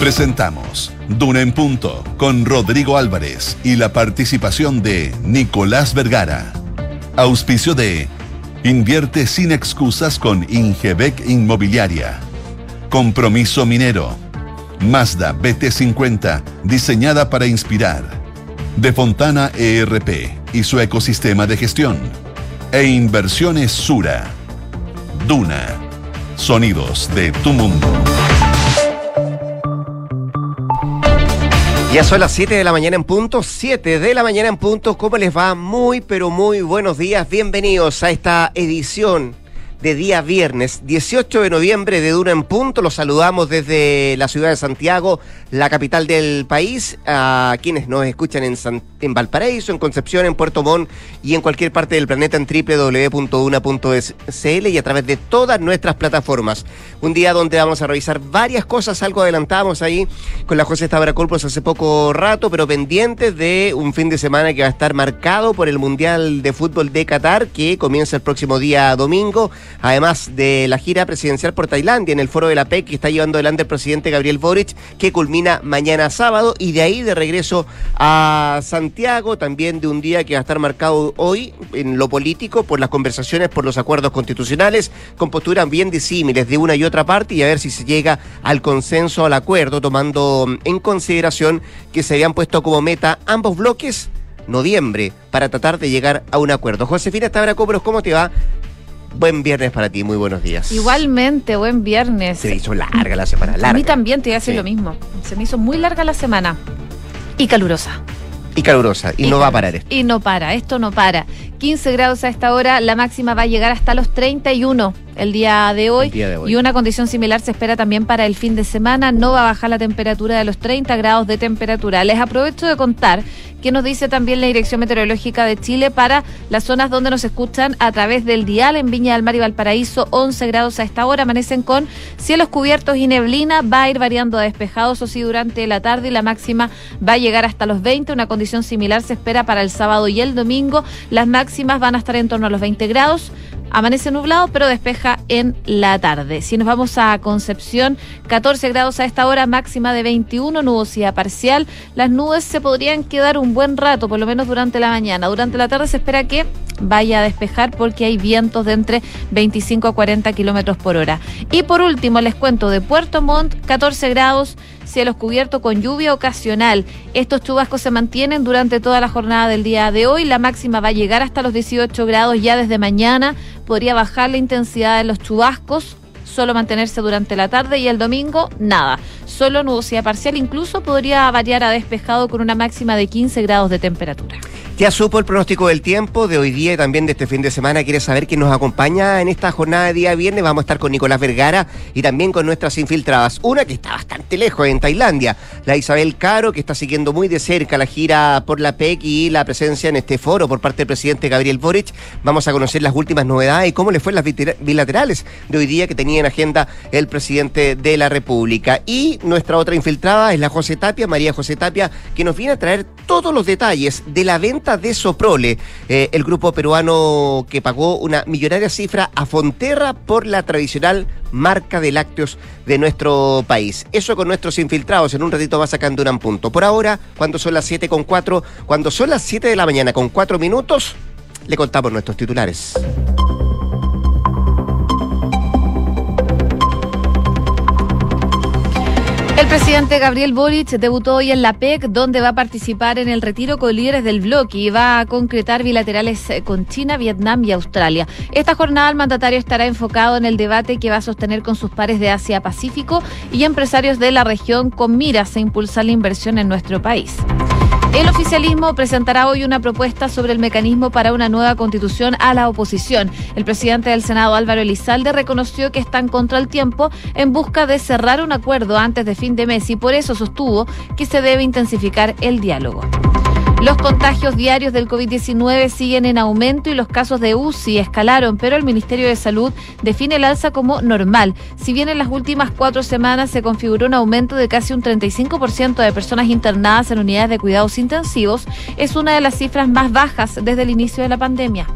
Presentamos Duna en Punto con Rodrigo Álvarez y la participación de Nicolás Vergara. Auspicio de Invierte sin excusas con Ingebec Inmobiliaria. Compromiso minero. Mazda BT50, diseñada para inspirar. De Fontana ERP y su ecosistema de gestión. E Inversiones Sura. Duna. Sonidos de tu mundo. Ya son las 7 de la mañana en punto, 7 de la mañana en punto. ¿Cómo les va? Muy, pero muy buenos días. Bienvenidos a esta edición de día viernes, 18 de noviembre de Duna en Punto. Los saludamos desde la ciudad de Santiago, la capital del país, a quienes nos escuchan en, en Valparaíso, en Concepción, en Puerto Montt y en cualquier parte del planeta en www.una.cl y a través de todas nuestras plataformas. Un día donde vamos a revisar varias cosas, algo adelantamos ahí con la José Colpos hace poco rato, pero pendientes de un fin de semana que va a estar marcado por el Mundial de Fútbol de Qatar, que comienza el próximo día domingo además de la gira presidencial por Tailandia en el foro de la PEC que está llevando adelante el presidente Gabriel Boric, que culmina mañana sábado y de ahí de regreso a Santiago, también de un día que va a estar marcado hoy en lo político por las conversaciones por los acuerdos constitucionales, con posturas bien disímiles de una y otra parte y a ver si se llega al consenso, al acuerdo, tomando en consideración que se habían puesto como meta ambos bloques noviembre para tratar de llegar a un acuerdo. Josefina Tabra-Cobros, ¿cómo te va? Buen viernes para ti, muy buenos días. Igualmente, buen viernes. Se hizo larga la semana, larga. A mí también te iba a decir lo mismo. Se me hizo muy larga la semana. Y calurosa. Y calurosa, y, no va a parar esto. Y no para, esto no para. 15 grados a esta hora, la máxima va a llegar hasta los 31 el día de hoy. Y una condición similar se espera también para el fin de semana. No va a bajar la temperatura de los 30 grados de temperatura. Les aprovecho de contar que nos dice también la Dirección Meteorológica de Chile para las zonas donde nos escuchan a través del dial en Viña del Mar y Valparaíso, 11 grados a esta hora, amanecen con cielos cubiertos y neblina, va a ir variando a despejados o sí durante la tarde. Y la máxima va a llegar hasta los 20, una condición similar se espera para el sábado y el domingo, las máximas van a estar en torno a los 20 grados, Amanece nublado, pero despeja en la tarde. Si nos vamos a Concepción, 14 grados a esta hora, máxima de 21, nubosidad parcial. Las nubes se podrían quedar un buen rato, por lo menos durante la mañana. Durante la tarde se espera que vaya a despejar porque hay vientos de entre 25 a 40 kilómetros por hora. Y por último, les cuento de Puerto Montt, 14 grados cielos cubiertos con lluvia ocasional. Estos chubascos se mantienen durante toda la jornada del día de hoy. La máxima va a llegar hasta los 18 grados ya desde mañana. Podría bajar la intensidad de los chubascos solo mantenerse durante la tarde y el domingo nada, solo nubosidad parcial, incluso podría variar a despejado con una máxima de 15 grados de temperatura. Ya supo el pronóstico del tiempo de hoy día y también de este fin de semana. ¿Quiere saber quién nos acompaña en esta jornada de día viernes? Vamos a estar con Nicolás Vergara y también con nuestras infiltradas. Una que está bastante lejos en Tailandia, la Isabel Caro, que está siguiendo muy de cerca la gira por la PEC y la presencia en este foro por parte del presidente Gabriel Boric. Vamos a conocer las últimas novedades y cómo le fue las bilaterales de hoy día que tenía en agenda el presidente de la República. Y nuestra otra infiltrada es la José Tapia, María José Tapia, que nos viene a traer todos los detalles de la venta de Soprole, eh, el grupo peruano que pagó una millonaria cifra a Fonterra por la tradicional marca de lácteos de nuestro país. Eso con nuestros infiltrados. En un ratito va sacando un punto. Por ahora, cuando son las 7 con 4, cuando son las 7 de la mañana con 4 minutos, le contamos nuestros titulares. El presidente Gabriel Boric debutó hoy en la PEC, donde va a participar en el retiro con líderes del bloque y va a concretar bilaterales con China, Vietnam y Australia. Esta jornada el mandatario estará enfocado en el debate que va a sostener con sus pares de Asia-Pacífico y empresarios de la región con miras a impulsar la inversión en nuestro país. El oficialismo presentará hoy una propuesta sobre el mecanismo para una nueva constitución a la oposición. El presidente del Senado, Álvaro Elizalde, reconoció que están contra el tiempo en busca de cerrar un acuerdo antes de fin de mes y por eso sostuvo que se debe intensificar el diálogo. Los contagios diarios del COVID-19 siguen en aumento y los casos de UCI escalaron, pero el Ministerio de Salud define el alza como normal. Si bien en las últimas cuatro semanas se configuró un aumento de casi un 35% de personas internadas en unidades de cuidados intensivos, es una de las cifras más bajas desde el inicio de la pandemia.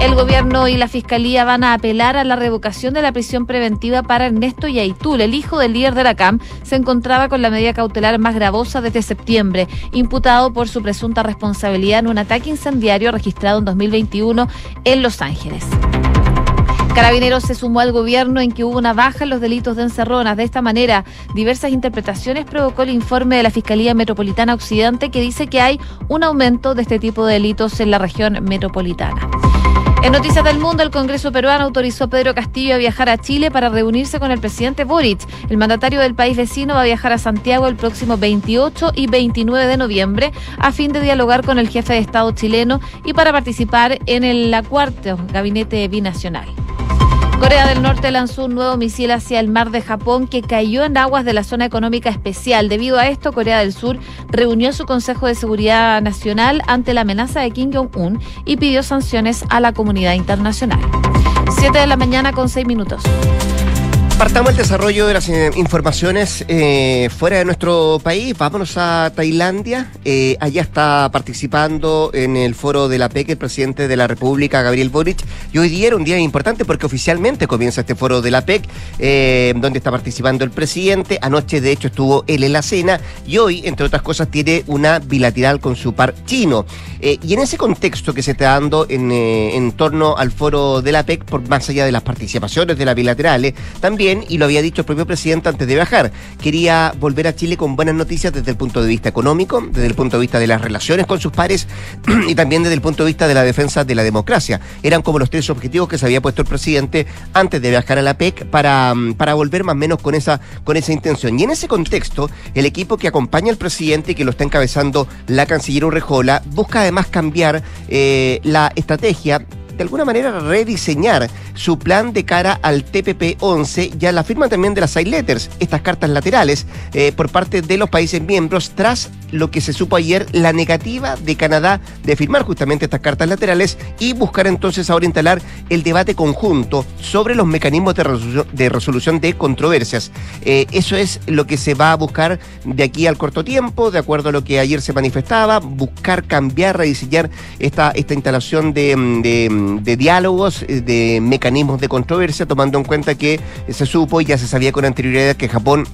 El gobierno y la fiscalía van a apelar a la revocación de la prisión preventiva para Ernesto Yaitul. El hijo del líder de la CAM se encontraba con la medida cautelar más gravosa desde septiembre, imputado por su presunta responsabilidad en un ataque incendiario registrado en 2021 en Los Ángeles. Carabineros se sumó al gobierno en que hubo una baja en los delitos de encerronas. De esta manera, diversas interpretaciones provocó el informe de la Fiscalía Metropolitana Occidente que dice que hay un aumento de este tipo de delitos en la región metropolitana. En Noticias del Mundo, el Congreso peruano autorizó a Pedro Castillo a viajar a Chile para reunirse con el presidente Boric. El mandatario del país vecino va a viajar a Santiago el próximo 28 y 29 de noviembre a fin de dialogar con el jefe de Estado chileno y para participar en el cuarto gabinete binacional. Corea del Norte lanzó un nuevo misil hacia el mar de Japón que cayó en aguas de la zona económica especial. Debido a esto, Corea del Sur reunió su Consejo de Seguridad Nacional ante la amenaza de Kim Jong-un y pidió sanciones a la comunidad internacional. Siete de la mañana con seis minutos. Partamos el desarrollo de las eh, informaciones eh, fuera de nuestro país. Vámonos a Tailandia. Eh, allá está participando en el foro de la PEC el presidente de la República, Gabriel Boric. Y hoy día era un día importante porque oficialmente comienza este foro de la PEC, donde está participando el presidente. Anoche, de hecho, estuvo él en la cena y hoy, entre otras cosas, tiene una bilateral con su par chino. y en ese contexto que se está dando en, en torno al foro de la PEC, por más allá de las participaciones de las bilaterales, también y lo había dicho el propio presidente antes de viajar, quería volver a Chile con buenas noticias desde el punto de vista económico, desde el punto de vista de las relaciones con sus pares y también desde el punto de vista de la defensa de la democracia. Eran como los tres objetivos que se había puesto el presidente antes de viajar a la PEC para, mm, para volver más o menos con esa, con esa intención. Y en ese contexto, el equipo que acompaña al presidente y que lo está encabezando la canciller Urrejola busca además cambiar eh, la estrategia de alguna manera rediseñar su plan de cara al TPP-11 y a la firma también de las side letters, estas cartas laterales, eh, por parte de los países miembros tras lo que se supo ayer, la negativa de Canadá de firmar justamente estas cartas laterales y buscar entonces ahora instalar el debate conjunto sobre los mecanismos de, resolución de controversias. Eh, eso es lo que se va a buscar de aquí al corto tiempo, de acuerdo a lo que ayer se manifestaba, buscar cambiar, rediseñar esta, esta instalación de de diálogos, eh, de mecanismos de controversia, tomando en cuenta que se supo y ya se sabía con anterioridad que Japón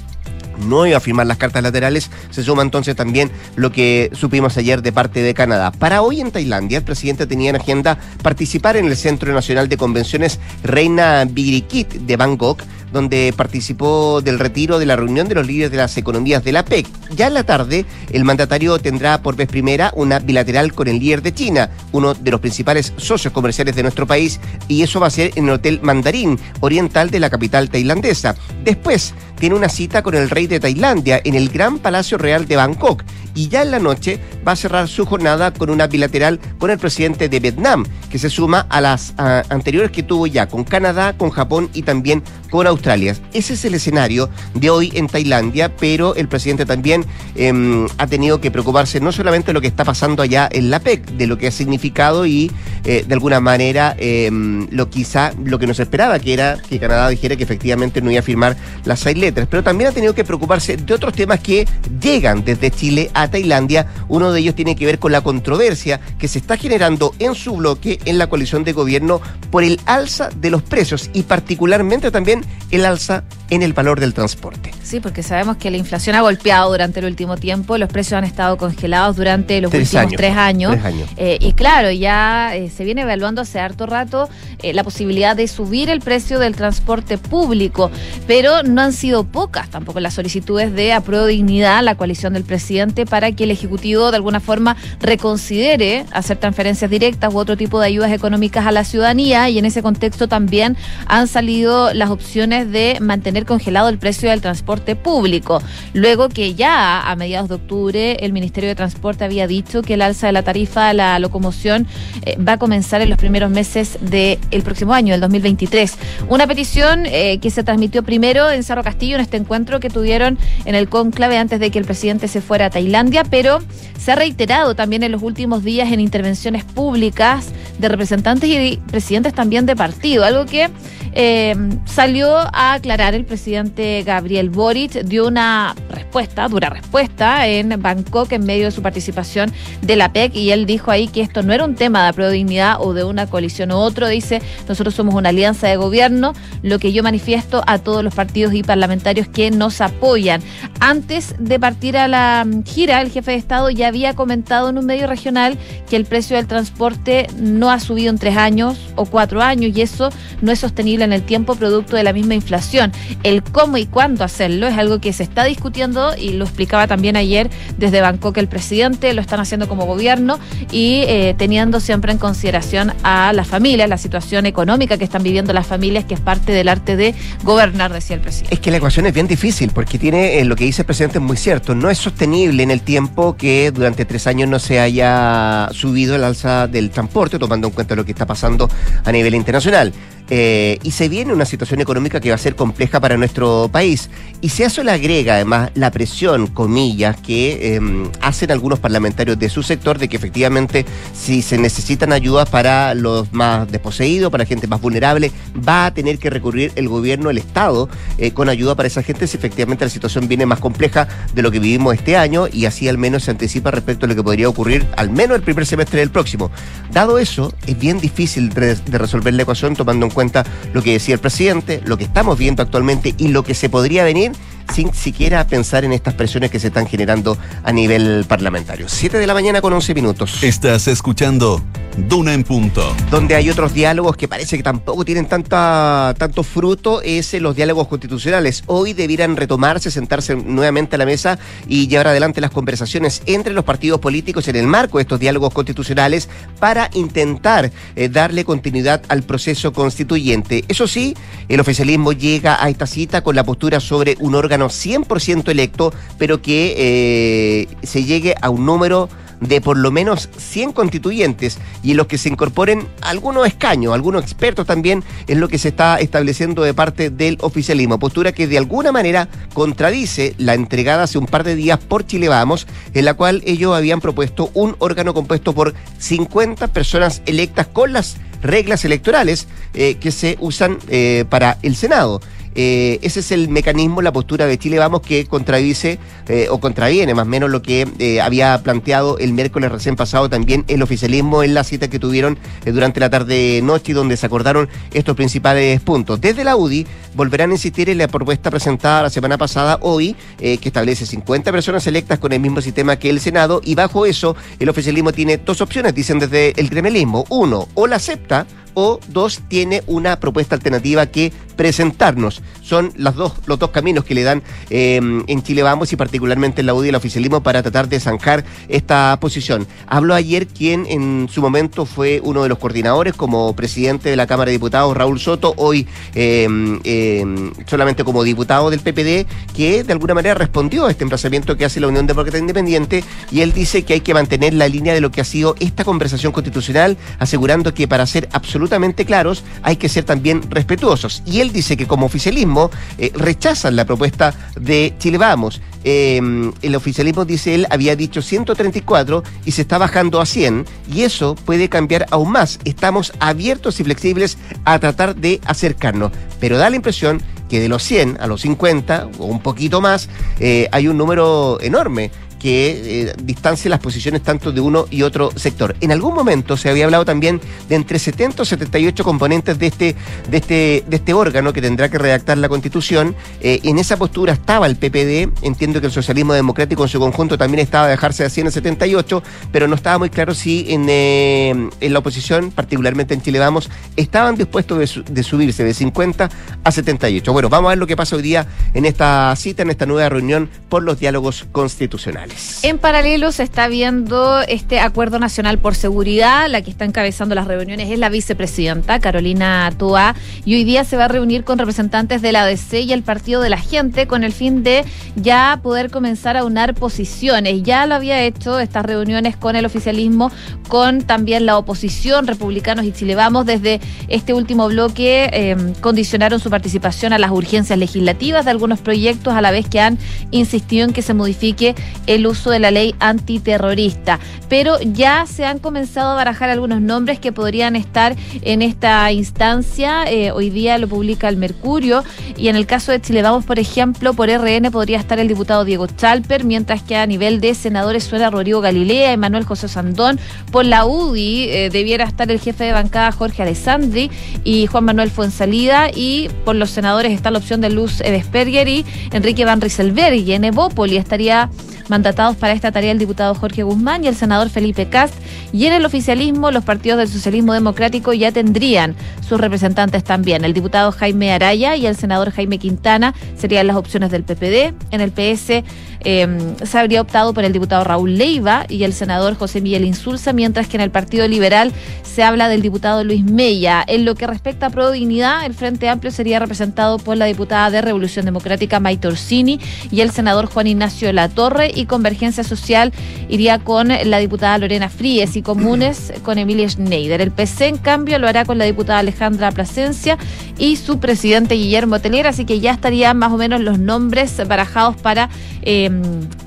no iba a firmar las cartas laterales, se suma entonces también lo que supimos ayer de parte de Canadá. Para hoy en Tailandia, el presidente tenía en agenda participar en el Centro Nacional de Convenciones Reina Birikit de Bangkok, donde participó del retiro de la reunión de los líderes de las economías de la PEC. Ya en la tarde, el mandatario tendrá por vez primera una bilateral con el líder de China, uno de los principales socios comerciales de nuestro país, y eso va a ser en el Hotel Mandarín, oriental de la capital tailandesa. Después, tiene una cita con el rey de Tailandia en el Gran Palacio Real de Bangkok y ya en la noche va a cerrar su jornada con una bilateral con el presidente de Vietnam, que se suma a las anteriores que tuvo ya con Canadá, con Japón y también con Australia. Ese es el escenario de hoy en Tailandia, pero el presidente también em, ha tenido que preocuparse no solamente de lo que está pasando allá en la PEC, de lo que ha significado y eh, de alguna manera em, lo quizá lo que nos esperaba, que era que Canadá dijera que efectivamente no iba a firmar las seis letras, pero también ha tenido que preocuparse de otros temas que llegan desde Chile a Tailandia. Uno de ellos tiene que ver con la controversia que se está generando en su bloque en la coalición de gobierno por el alza de los precios y particularmente también el alza en el valor del transporte. Sí, porque sabemos que la inflación ha golpeado durante el último tiempo, los precios han estado congelados durante los últimos tres años. Eh, y claro, ya eh, se viene evaluando hace harto rato eh, la posibilidad de subir el precio del transporte público, pero no han sido pocas tampoco las solicitudes de apruebo dignidad, la coalición del presidente, para que el Ejecutivo de alguna forma reconsidere hacer transferencias directas u otro tipo de ayudas económicas a la ciudadanía y en ese contexto también han salido las opciones de mantener congelado el precio del transporte público, luego que ya a mediados de octubre el Ministerio de Transporte había dicho que el alza de la tarifa a la locomoción eh, va a comenzar en los primeros meses del próximo año, el 2023. Una petición eh, que se transmitió primero en Cerro Castillo en este encuentro que tuvieron en el conclave antes de que el presidente se fuera a Tailandia, pero se ha reiterado también en los últimos días en intervenciones públicas de representantes y presidentes también de partido, algo que eh, salió a aclarar el presidente Gabriel Boric, dio una respuesta dura respuesta en Bangkok en medio de su participación de la PEC y él dijo ahí que esto no era un tema de apruebo dignidad o de una coalición u otro, dice, nosotros somos una alianza de gobierno, lo que yo manifiesto a todos los partidos y parlamentarios que nos apoyan. Antes de partir a la gira, el jefe de Estado ya había comentado en un medio regional que el precio del transporte no ha subido en tres años o cuatro años y eso no es sostenible en el tiempo producto de la misma inflación. El cómo y cuándo hacerlo es algo que se está discutiendo y lo explicaba también ayer desde Bangkok el presidente, lo están haciendo como gobierno y eh, teniendo siempre en consideración a las familias, la situación económica que están viviendo las familias, que es parte del arte de gobernar, decía el presidente. Es que la ecuación es bien difícil porque tiene eh, lo que dice el presidente es muy cierto. No es sostenible en el tiempo que durante tres años no se haya subido el alza del transporte, tomando en cuenta lo que está pasando a nivel internacional. Eh, y se viene una situación económica que va a ser compleja para nuestro país. Y si a eso le agrega además la presión, comillas, que em, hacen algunos parlamentarios de su sector de que efectivamente si se necesitan ayudas para los más desposeídos, para gente más vulnerable, va a tener que recurrir el gobierno, el Estado, eh, con ayuda para esa gente si efectivamente la situación viene más compleja de lo que vivimos este año y así al menos se anticipa respecto a lo que podría ocurrir al menos el primer semestre del próximo. Dado eso, es bien difícil de resolver la ecuación tomando en cuenta lo que decía el presidente, lo que estamos viendo actualmente y lo que se podría venir sin siquiera pensar en estas presiones que se están generando a nivel parlamentario. Siete de la mañana con 11 minutos. Estás escuchando Duna en Punto. Donde hay otros diálogos que parece que tampoco tienen tanta, tanto fruto, es en los diálogos constitucionales. Hoy debieran retomarse, sentarse nuevamente a la mesa y llevar adelante las conversaciones entre los partidos políticos en el marco de estos diálogos constitucionales para intentar eh, darle continuidad al proceso constituyente. Eso sí, el oficialismo llega a esta cita con la postura sobre un órgano 100% electo, pero que eh, se llegue a un número de por lo menos 100 constituyentes y en los que se incorporen algunos escaños, algunos expertos también, es lo que se está estableciendo de parte del oficialismo. Postura que de alguna manera contradice la entregada hace un par de días por Chile Vamos, en la cual ellos habían propuesto un órgano compuesto por 50 personas electas con las reglas electorales eh, que se usan eh, para el Senado. Eh, ese es el mecanismo, la postura de Chile Vamos que contradice eh, o contraviene más o menos lo que eh, había planteado el miércoles recién pasado también el oficialismo en la cita que tuvieron durante la tarde-noche donde se acordaron estos principales puntos. Desde la UDI volverán a insistir en la propuesta presentada la semana pasada hoy, que establece 50 personas electas con el mismo sistema que el Senado y bajo eso el oficialismo tiene dos opciones, dicen desde el gremelismo. Uno, o la acepta o dos, tiene una propuesta alternativa que presentarnos. Son las dos, los dos caminos que le dan eh, en Chile Vamos y particularmente en la UDI y el oficialismo para tratar de zanjar esta posición. Habló ayer quien en su momento fue uno de los coordinadores como presidente de la Cámara de Diputados, Raúl Soto, hoy eh, eh, solamente como diputado del PPD, que de alguna manera respondió a este emplazamiento que hace la Unión Demócrata Independiente y él dice que hay que mantener la línea de lo que ha sido esta conversación constitucional, asegurando que para ser absolutamente absolutamente claros, hay que ser también respetuosos. Y él dice que como oficialismo eh, rechazan la propuesta de Chile Vamos. Em, el oficialismo, dice él, había dicho 134 y se está bajando a 100 y eso puede cambiar aún más. Estamos abiertos y flexibles a tratar de acercarnos, pero da la impresión que de los 100 a los 50 o un poquito más eh, hay un número enorme que eh, distancie las posiciones tanto de uno y otro sector. En algún momento se había hablado también de entre 70 o 78 componentes de este, de este, de este órgano que tendrá que redactar la constitución. Eh, en esa postura estaba el PPD, entiendo que el socialismo democrático en su conjunto también estaba a dejarse de 100 a 78, pero no estaba muy claro si en, eh, en la oposición, particularmente en Chile Vamos, estaban dispuestos de, de subirse de 50 a 78. Bueno, vamos a ver lo que pasa hoy día en esta cita, en esta nueva reunión por los diálogos constitucionales. En paralelo se está viendo este acuerdo nacional por seguridad. La que está encabezando las reuniones es la vicepresidenta Carolina Toa y hoy día se va a reunir con representantes de la ADC y el Partido de la Gente con el fin de ya poder comenzar a unar posiciones. Ya lo había hecho estas reuniones con el oficialismo, con también la oposición, republicanos y Chile Vamos. Desde este último bloque em, condicionaron su participación a las urgencias legislativas de algunos proyectos a la vez que han insistido en que se modifique el uso de la ley antiterrorista. Pero ya se han comenzado a barajar algunos nombres que podrían estar en esta instancia. Eh, hoy día lo publica el Mercurio. Y en el caso de Chile Vamos, por ejemplo, por RN podría estar el diputado Diego Chalper, mientras que a nivel de senadores suena Rodrigo Galilea, Emanuel José Sandón. Por la UDI eh, debiera estar el jefe de bancada Jorge Alessandri y Juan Manuel Fuensalida. Y por los senadores está la opción de Luz Edesperger y Enrique Van Rieselberg. Y en Evópoli estaría mandatados para esta tarea el diputado Jorge Guzmán y el senador Felipe Cast. Y en el oficialismo, los partidos del socialismo democrático ya tendrían sus representantes también. El diputado Jaime Araya y el senador Jaime Quintana serían las opciones del PPD. En el PS Em, se habría optado por el diputado Raúl Leiva y el senador José Miguel Insulza, mientras que en el Partido Liberal se habla del diputado Luis Mella. En lo que respecta a Pro Dignidad, el Frente Amplio sería representado por la diputada de Revolución Democrática Maite Orsini y el senador Juan Ignacio Latorre y Convergencia Social iría con la diputada Lorena Fríes y Comunes con Emilia Schneider. El PC, en cambio, lo hará con la diputada Alejandra Plasencia y su presidente Guillermo Telera, así que ya estarían más o menos los nombres barajados para em,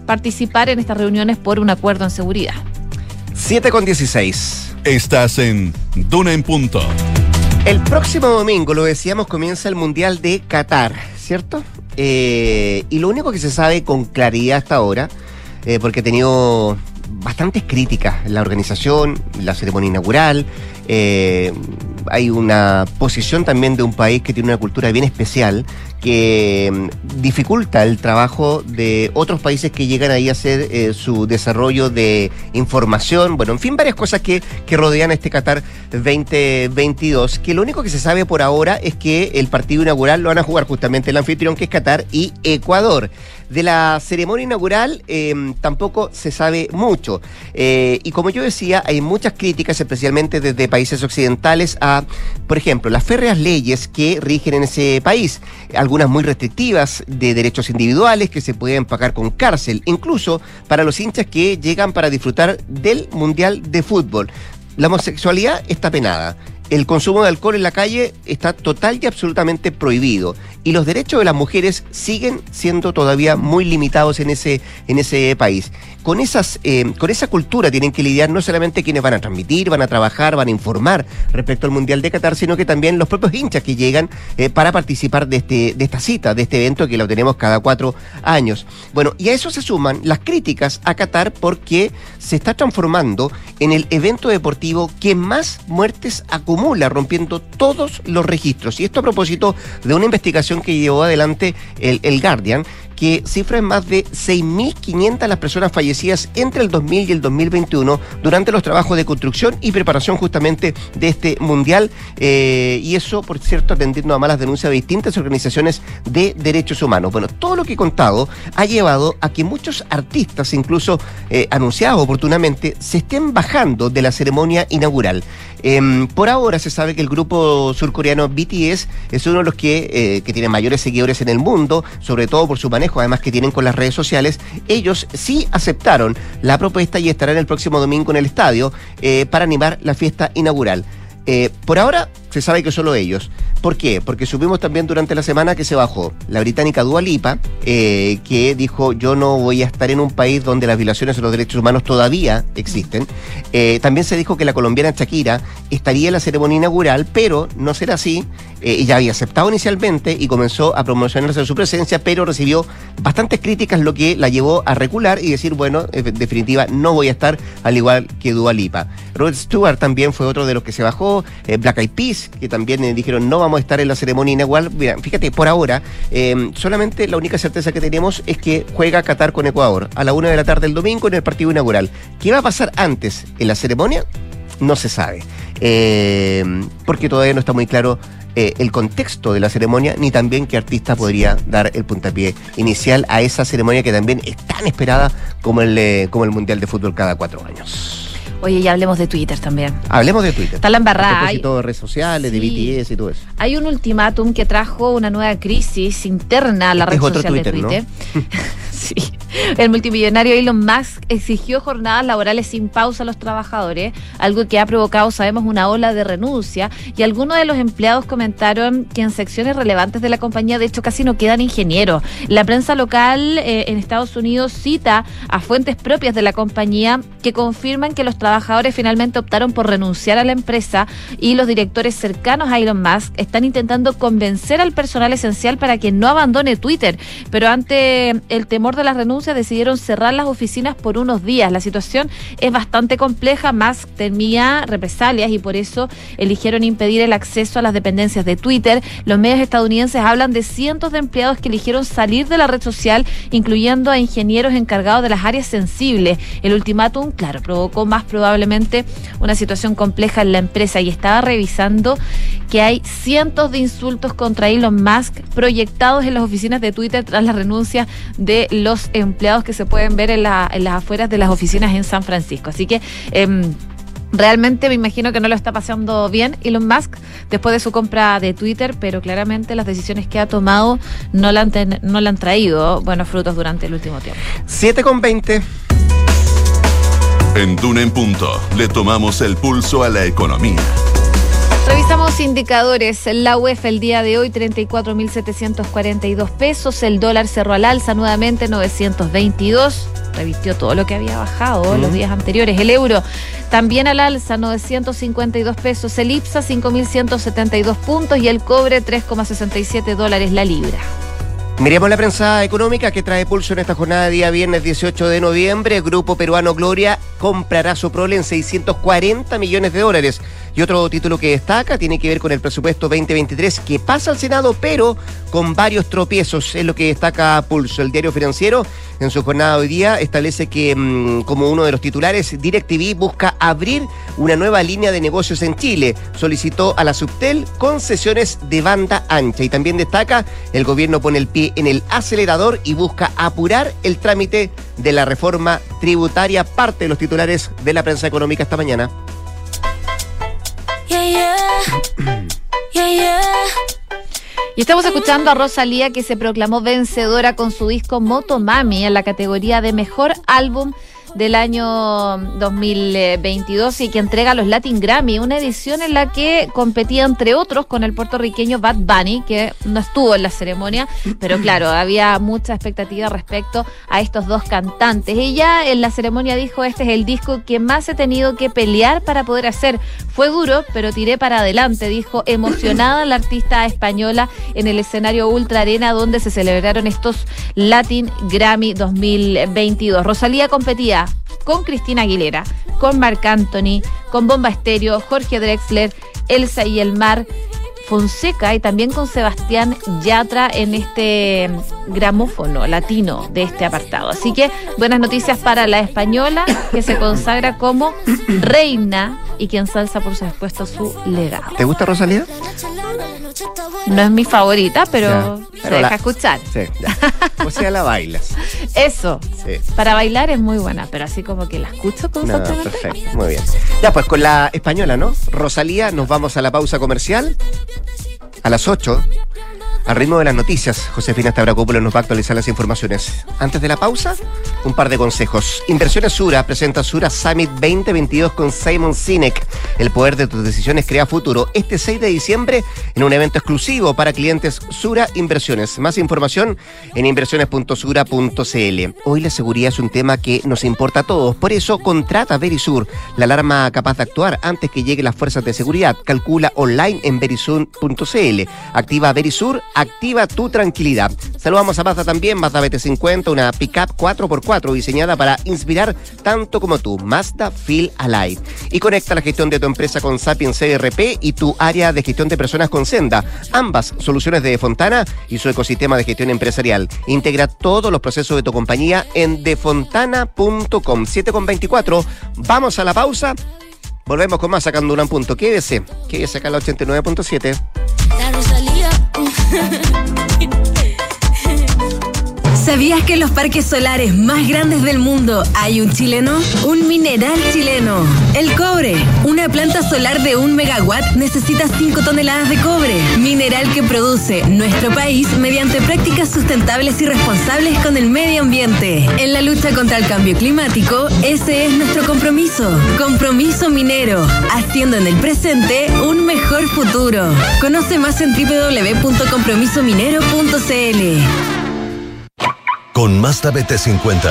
participar en estas reuniones por un acuerdo en seguridad. 7 con 16. Estás en Duna en Punto. El próximo domingo, lo decíamos, comienza el Mundial de Qatar, ¿cierto? Eh, y lo único que se sabe con claridad hasta ahora, eh, porque he tenido bastantes críticas la organización, la ceremonia inaugural, eh, hay una posición también de un país que tiene una cultura bien especial que mm, dificulta el trabajo de otros países que llegan ahí a hacer eh, su desarrollo de información, bueno, en fin, varias cosas que, que rodean este Qatar 2022, que lo único que se sabe por ahora es que el partido inaugural lo van a jugar justamente el anfitrión que es Qatar y Ecuador. De la ceremonia inaugural em, tampoco se sabe mucho. Eh, y como yo decía, hay muchas críticas, especialmente desde países occidentales, a, por ejemplo, las férreas leyes que rigen en ese país algunas muy restrictivas de derechos individuales que se pueden pagar con cárcel, incluso para los hinchas que llegan para disfrutar del Mundial de Fútbol. La homosexualidad está penada. El consumo de alcohol en la calle está total y absolutamente prohibido y los derechos de las mujeres siguen siendo todavía muy limitados en ese, en ese país. Con, esas, eh, con esa cultura tienen que lidiar no solamente quienes van a transmitir, van a trabajar, van a informar respecto al Mundial de Qatar, sino que también los propios hinchas que llegan eh, para participar de, este, de esta cita, de este evento que lo tenemos cada cuatro años. Bueno, y a eso se suman las críticas a Qatar porque se está transformando en el evento deportivo que más muertes acumula, rompiendo todos los registros. Y esto a propósito de una investigación que llevó adelante el, el Guardian, que cifra en más de 6.500 las personas fallecidas entre el 2000 y el 2021 durante los trabajos de construcción y preparación justamente de este mundial. Eh, y eso, por cierto, atendiendo a malas denuncias de distintas organizaciones de derechos humanos. Bueno, todo lo que he contado ha llevado a que muchos artistas, incluso eh, anunciados oportunamente, se estén bajando de la ceremonia inaugural. Em, por ahora se sabe que el grupo surcoreano BTS es uno de los que, eh, que tiene mayores seguidores en el mundo, sobre todo por su manejo además que tienen con las redes sociales, ellos sí aceptaron la propuesta y estarán el próximo domingo en el estadio eh, para animar la fiesta inaugural. Eh, por ahora se sabe que solo ellos. ¿Por qué? Porque supimos también durante la semana que se bajó la británica Dua Lipa, eh, que dijo yo no voy a estar en un país donde las violaciones de los derechos humanos todavía existen. Eh, también se dijo que la colombiana Shakira estaría en la ceremonia inaugural, pero no será así. Eh, ella había aceptado inicialmente y comenzó a promocionarse su presencia, pero recibió bastantes críticas, lo que la llevó a recular y decir, bueno, en definitiva, no voy a estar al igual que Dua Lipa. Rod Stewart también fue otro de los que se bajó, Black Eyed Peas, que también dijeron no vamos vamos estar en la ceremonia inaugural. Mira, fíjate, por ahora, eh, solamente la única certeza que tenemos es que juega Qatar con Ecuador a la una de la tarde del domingo en el partido inaugural. ¿Qué va a pasar antes en la ceremonia? No se sabe. Eh, porque todavía no está muy claro eh, el contexto de la ceremonia, ni también qué artista podría dar el puntapié inicial a esa ceremonia que también es tan esperada como el, como el Mundial de Fútbol cada cuatro años. Oye, ya hablemos de Twitter también. Hablemos de Twitter. Está la embarrada. Y de redes sociales, de BTS y todo eso. Hay un ultimátum que trajo una nueva crisis interna a la red social de Twitter. Sí. El multimillonario Elon Musk exigió jornadas laborales sin pausa a los trabajadores, algo que ha provocado, sabemos, una ola de renuncia. Y algunos de los empleados comentaron que en secciones relevantes de la compañía, de hecho, casi no quedan ingenieros. La prensa local eh, en Estados Unidos cita a fuentes propias de la compañía que confirman que los trabajadores finalmente optaron por renunciar a la empresa y los directores cercanos a Elon Musk están intentando convencer al personal esencial para que no abandone Twitter. Pero ante el temor de las renuncias decidieron cerrar las oficinas por unos días. La situación es bastante compleja, Musk temía represalias y por eso eligieron impedir el acceso a las dependencias de Twitter. Los medios estadounidenses hablan de cientos de empleados que eligieron salir de la red social, incluyendo a ingenieros encargados de las áreas sensibles. El ultimátum, claro, provocó más probablemente una situación compleja en la empresa y estaba revisando que hay cientos de insultos contra Elon Musk proyectados en las oficinas de Twitter tras la renuncia de los empleados que se pueden ver en, las afueras de las oficinas en San Francisco. Así que... Em, realmente me imagino que no lo está pasando bien Elon Musk después de su compra de Twitter, pero claramente las decisiones que ha tomado no le han, no le han traído buenos frutos durante el último tiempo. 7 con 20. En Duna en Punto le tomamos el pulso a la economía. Revisamos indicadores. La UEF el día de hoy 34.742 pesos. El dólar cerró al alza nuevamente 922. Revistió todo lo que había bajado los días anteriores. El euro también al alza 952 pesos. El IPSA 5.172 puntos y el cobre 3,67 dólares la libra. Miremos la prensa económica que trae pulso en esta jornada de día viernes 18 de noviembre. Grupo peruano Gloria comprará su prole en 640 millones de dólares. Y otro título que destaca tiene que ver con el presupuesto 2023 que pasa al Senado, pero con varios tropiezos. Es lo que destaca Pulso. El diario financiero en su jornada de hoy día establece que, mm, como uno de los titulares, DirecTV busca abrir una nueva línea de negocios en Chile. Solicitó a la Subtel concesiones de banda ancha. Y también destaca, el gobierno pone el pie en el acelerador y busca apurar el trámite de la reforma tributaria. Parte de los titulares de la prensa económica esta mañana. Y estamos escuchando a Rosalía que se proclamó vencedora con su disco Motomami en la categoría de mejor álbum del año 2022 y que entrega los Latin Grammy, una edición en la que competía entre otros con el puertorriqueño Bad Bunny, que no estuvo en la ceremonia, pero claro, había mucha expectativa respecto a estos dos cantantes. Ella en la ceremonia dijo, este es el disco que más he tenido que pelear para poder hacer. Fue duro, pero tiré para adelante, dijo emocionada la artista española en el escenario Ultra Arena donde se celebraron estos Latin Grammy 2022. Rosalía competía con Cristina Aguilera, con Marc Anthony, con Bomba Estéreo, Jorge Drexler, Elsa y el Mar. Fonseca y también con Sebastián Yatra en este gramófono latino de este apartado. Así que buenas noticias para la española que se consagra como reina y que ensalza por supuesto su legado. ¿Te gusta Rosalía? No es mi favorita, pero se deja escuchar. Sí, O sea, la bailas. Eso. Para bailar es muy buena, pero así como que la escucho constantemente. perfecto, muy bien. Ya, pues con la española, ¿no? Rosalía, nos vamos a la pausa comercial a las 8 al ritmo de las noticias, Josefina Stavrakopoulos nos va a actualizar las informaciones. Antes de la pausa, un par de consejos. Inversiones Sura presenta Sura Summit 2022 con Simon Sinek. El poder de tus decisiones crea futuro. Este 6 de diciembre en un evento exclusivo para clientes Sura Inversiones. Más información en inversiones.sura.cl. Hoy la seguridad es un tema que nos importa a todos. Por eso contrata Verisur, la alarma capaz de actuar antes que lleguen las fuerzas de seguridad. Calcula online en verisur.cl. Activa Verisur activa tu tranquilidad. Saludamos a Mazda también, Mazda BT50, una pickup 4x4 diseñada para inspirar tanto como tú. Mazda Feel Alive. Y conecta la gestión de tu empresa con Sapiens CRP y tu área de gestión de personas con Senda. Ambas soluciones de Fontana y su ecosistema de gestión empresarial. Integra todos los procesos de tu compañía en defontana.com. 7.24. Vamos a la pausa. Volvemos con más sacando un punto. Quédese, quédese acá la 89.7. it ¿Sabías que en los parques solares más grandes del mundo hay un chileno? Un mineral chileno. El cobre. Una planta solar de un megawatt necesita 5 toneladas de cobre. Mineral que produce nuestro país mediante prácticas sustentables y responsables con el medio ambiente. En la lucha contra el cambio climático, ese es nuestro compromiso. Compromiso minero. Haciendo en el presente un mejor futuro. Conoce más en www.compromisominero.cl. Con Mazda BT50,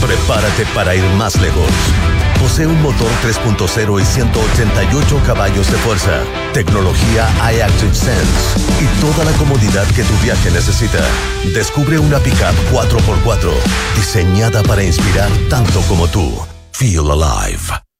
prepárate para ir más lejos. Posee un motor 3.0 y 188 caballos de fuerza, tecnología iActive Sense y toda la comodidad que tu viaje necesita. Descubre una pickup 4x4 diseñada para inspirar tanto como tú. Feel alive.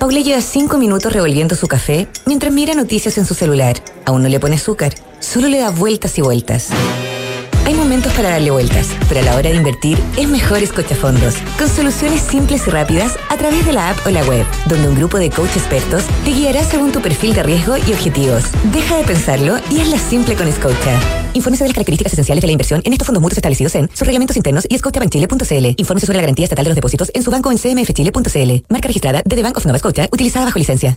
Paula lleva cinco minutos revolviendo su café mientras mira noticias en su celular. Aún no le pone azúcar, solo le da vueltas y vueltas. Hay momentos para darle vueltas, pero a la hora de invertir es mejor fondos, con soluciones simples y rápidas a través de la app o la web, donde un grupo de coach expertos te guiará según tu perfil de riesgo y objetivos. Deja de pensarlo y hazla simple con Scotia. Infórmese de las características esenciales de la inversión en estos fondos mutuos establecidos en sus reglamentos internos y scotiabankchile.cl. Infórmese sobre la garantía estatal de los depósitos en su banco en cmfchile.cl. Marca registrada de The Bank of Nova Scotia, utilizada bajo licencia.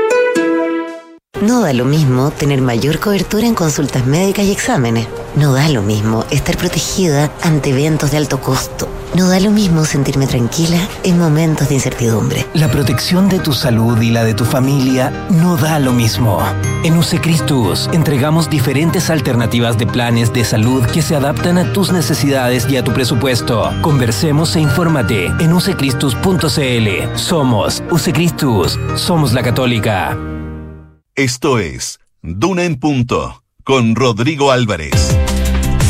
No da lo mismo tener mayor cobertura en consultas médicas y exámenes. No da lo mismo estar protegida ante eventos de alto costo. No da lo mismo sentirme tranquila en momentos de incertidumbre. La protección de tu salud y la de tu familia no da lo mismo. En Usecristus entregamos diferentes alternativas de planes de salud que se adaptan a tus necesidades y a tu presupuesto. Conversemos e infórmate en usecristus.cl. Somos Usecristus. Somos la Católica. Esto es Duna en Punto con Rodrigo Álvarez.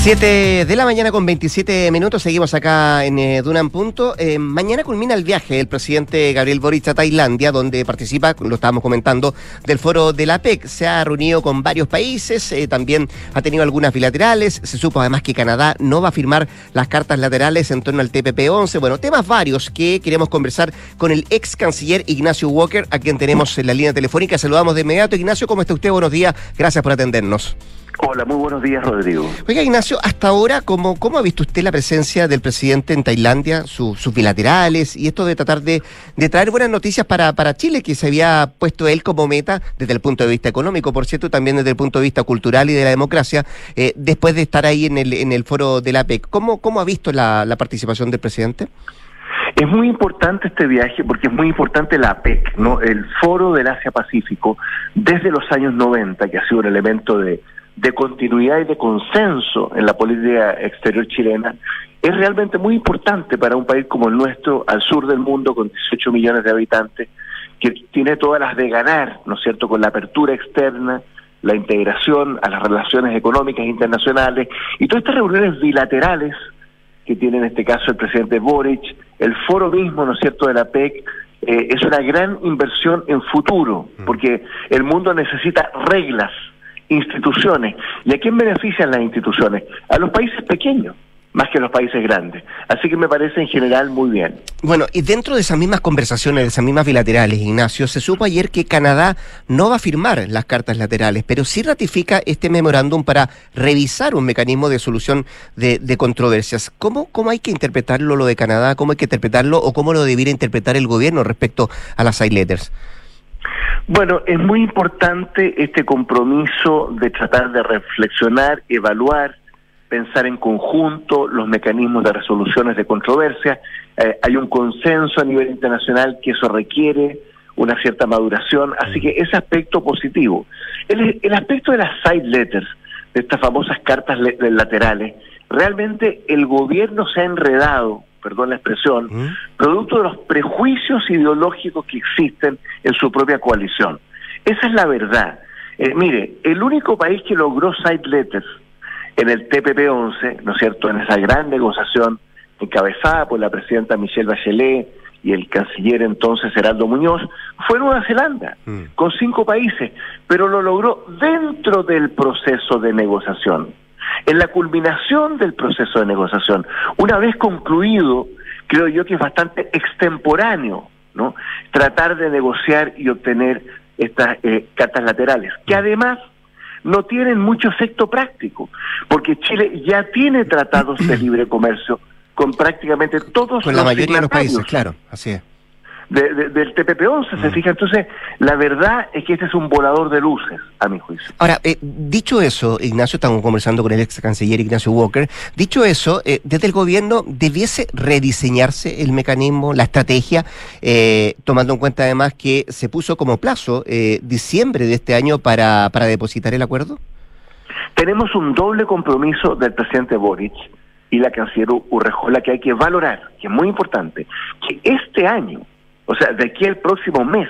7 de la mañana con 27 minutos, seguimos acá en eh, Duna en Punto. Eh, mañana culmina el viaje del presidente Gabriel Boric a Tailandia, donde participa, lo estábamos comentando, del foro de la PEC. Se ha reunido con varios países, eh, también ha tenido algunas bilaterales. Se supo además que Canadá no va a firmar las cartas laterales en torno al TPP-11. Bueno, temas varios que queremos conversar con el ex canciller Ignacio Walker, a quien tenemos en la línea telefónica. Saludamos de inmediato. Ignacio, ¿cómo está usted? Buenos días. Gracias por atendernos. Hola, muy buenos días, Rodrigo. Oiga, Ignacio, hasta ahora, ¿cómo, cómo ha visto usted la presencia del presidente en Tailandia, sus bilaterales y esto de tratar de, traer buenas noticias para, para Chile, que se había puesto él como meta desde el punto de vista económico, por cierto, también desde el punto de vista cultural y de la democracia, eh, después de estar ahí en el, en el foro de la PEC? ¿Cómo, cómo ha visto la, la participación del presidente? Es muy importante este viaje porque es muy importante la APEC, ¿no? el Foro del Asia-Pacífico, desde los años 90, que ha sido un elemento de, de continuidad y de consenso en la política exterior chilena es realmente muy importante para un país como el nuestro, al sur del mundo, con 18 millones de habitantes, que tiene todas las de ganar, ¿no es cierto?, con la apertura externa, la integración a las relaciones económicas internacionales y todas estas reuniones bilaterales que tiene en este caso el presidente Boric, el foro mismo, ¿no es cierto?, de la PEC, eh, es una gran inversión en futuro, mm. porque el mundo necesita reglas, instituciones. ¿Y a quién benefician las instituciones? A los países pequeños más que los países grandes. Así que me parece en general muy bien. Bueno, y dentro de esas mismas conversaciones, de esas mismas bilaterales, Ignacio, se supo ayer que Canadá no va a firmar las cartas laterales, pero sí ratifica este memorándum para revisar un mecanismo de solución de, controversias. ¿Cómo, ¿Cómo hay que interpretarlo lo de Canadá? ¿Cómo hay que interpretarlo o cómo lo debiera interpretar el gobierno respecto a las side letters? Bueno, es muy importante este compromiso de tratar de reflexionar, evaluar, pensar en conjunto los mecanismos de resoluciones de controversia. Eh, hay un consenso a nivel internacional que eso requiere una cierta maduración, así que ese aspecto positivo. El, el aspecto de las side letters, de estas famosas cartas laterales, realmente el gobierno se ha enredado, perdón la expresión, producto de los prejuicios ideológicos que existen en su propia coalición. Esa es la verdad. Eh, mire, el único país que logró side letters en el TPP-11, ¿no es cierto?, en esa gran negociación encabezada por la presidenta Michelle Bachelet y el canciller entonces Heraldo Muñoz, fue Nueva Zelanda, mm. con cinco países, pero lo logró dentro del proceso de negociación, en la culminación del proceso de negociación. Una vez concluido, creo yo que es bastante extemporáneo, ¿no? Tratar de negociar y obtener estas eh, cartas laterales, que además no tienen mucho efecto práctico, porque Chile ya tiene tratados de libre comercio con prácticamente todos con la mayoría de los países, claro, así es. Del TPP-11, se fija. Entonces, la verdad es que este es un volador de luces, a mi juicio. Ahora, eh, dicho eso, Ignacio, estamos conversando con el ex canciller Ignacio Walker, dicho eso, eh, desde el gobierno debiese rediseñarse el mecanismo, la estrategia, eh, tomando en cuenta además que se puso como plazo diciembre de este año para, para depositar el acuerdo. Tenemos un doble compromiso del presidente Boric y la canciller Urrejola que hay que valorar, que es muy importante, que este año, o sea, de aquí al próximo mes,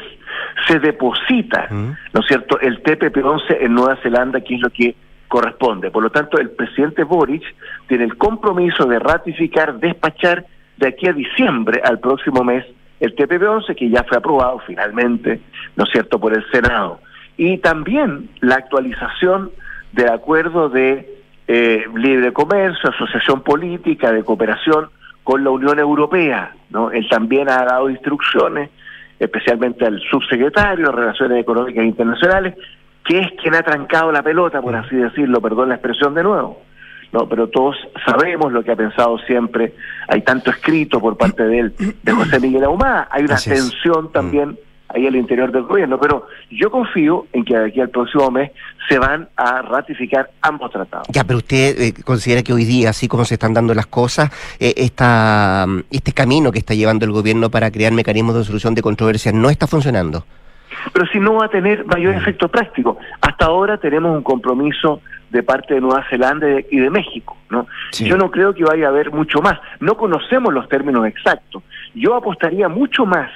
se deposita, ¿no es cierto?, el TPP-11 en Nueva Zelanda, que es lo que corresponde. Por lo tanto, el presidente Boric tiene el compromiso de ratificar, despachar de aquí a diciembre al próximo mes el TPP-11, que ya fue aprobado finalmente, ¿no es cierto?, por el Senado. Y también la actualización del acuerdo de eh, libre comercio, asociación política, de cooperación con la Unión Europea. ¿no? Él también ha dado instrucciones, especialmente al subsecretario de Relaciones Económicas Internacionales, que es quien ha trancado la pelota, por así decirlo, perdón la expresión de nuevo. No, pero todos sabemos lo que ha pensado siempre. Hay tanto escrito por parte de él, de José Miguel Ahumada. Hay una tensión también ahí al interior del gobierno. Pero yo confío en que de aquí al próximo mes se van a ratificar ambos tratados. Ya, pero usted eh, considera que hoy día, así como se están dando las cosas, eh, este camino que está llevando el gobierno para crear mecanismos de solución de controversias no está funcionando. Pero si no va a tener mayor mm. efecto práctico. Hasta ahora tenemos un compromiso de parte de Nueva Zelanda y de México, ¿no? Yo no creo que vaya a haber mucho más. No conocemos los términos exactos. Yo apostaría mucho más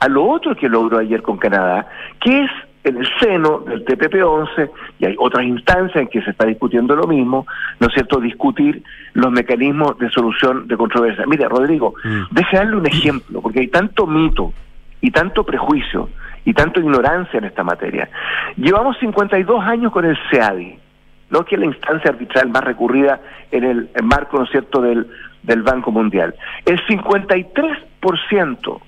a lo otro que logró ayer con Canadá, que es en el seno del TPP-11, y hay otras instancias en que se está discutiendo lo mismo, ¿no es cierto?, discutir los mecanismos de solución de controversia. Mira, Rodrigo, mm. deje darle un ejemplo, porque hay tanto mito y tanto prejuicio y tanto ignorancia en esta materia. Llevamos 52 años con el CEADI, ¿no? que es la instancia arbitral más recurrida en el marco, ¿no es cierto?, del, del Banco Mundial. El 53%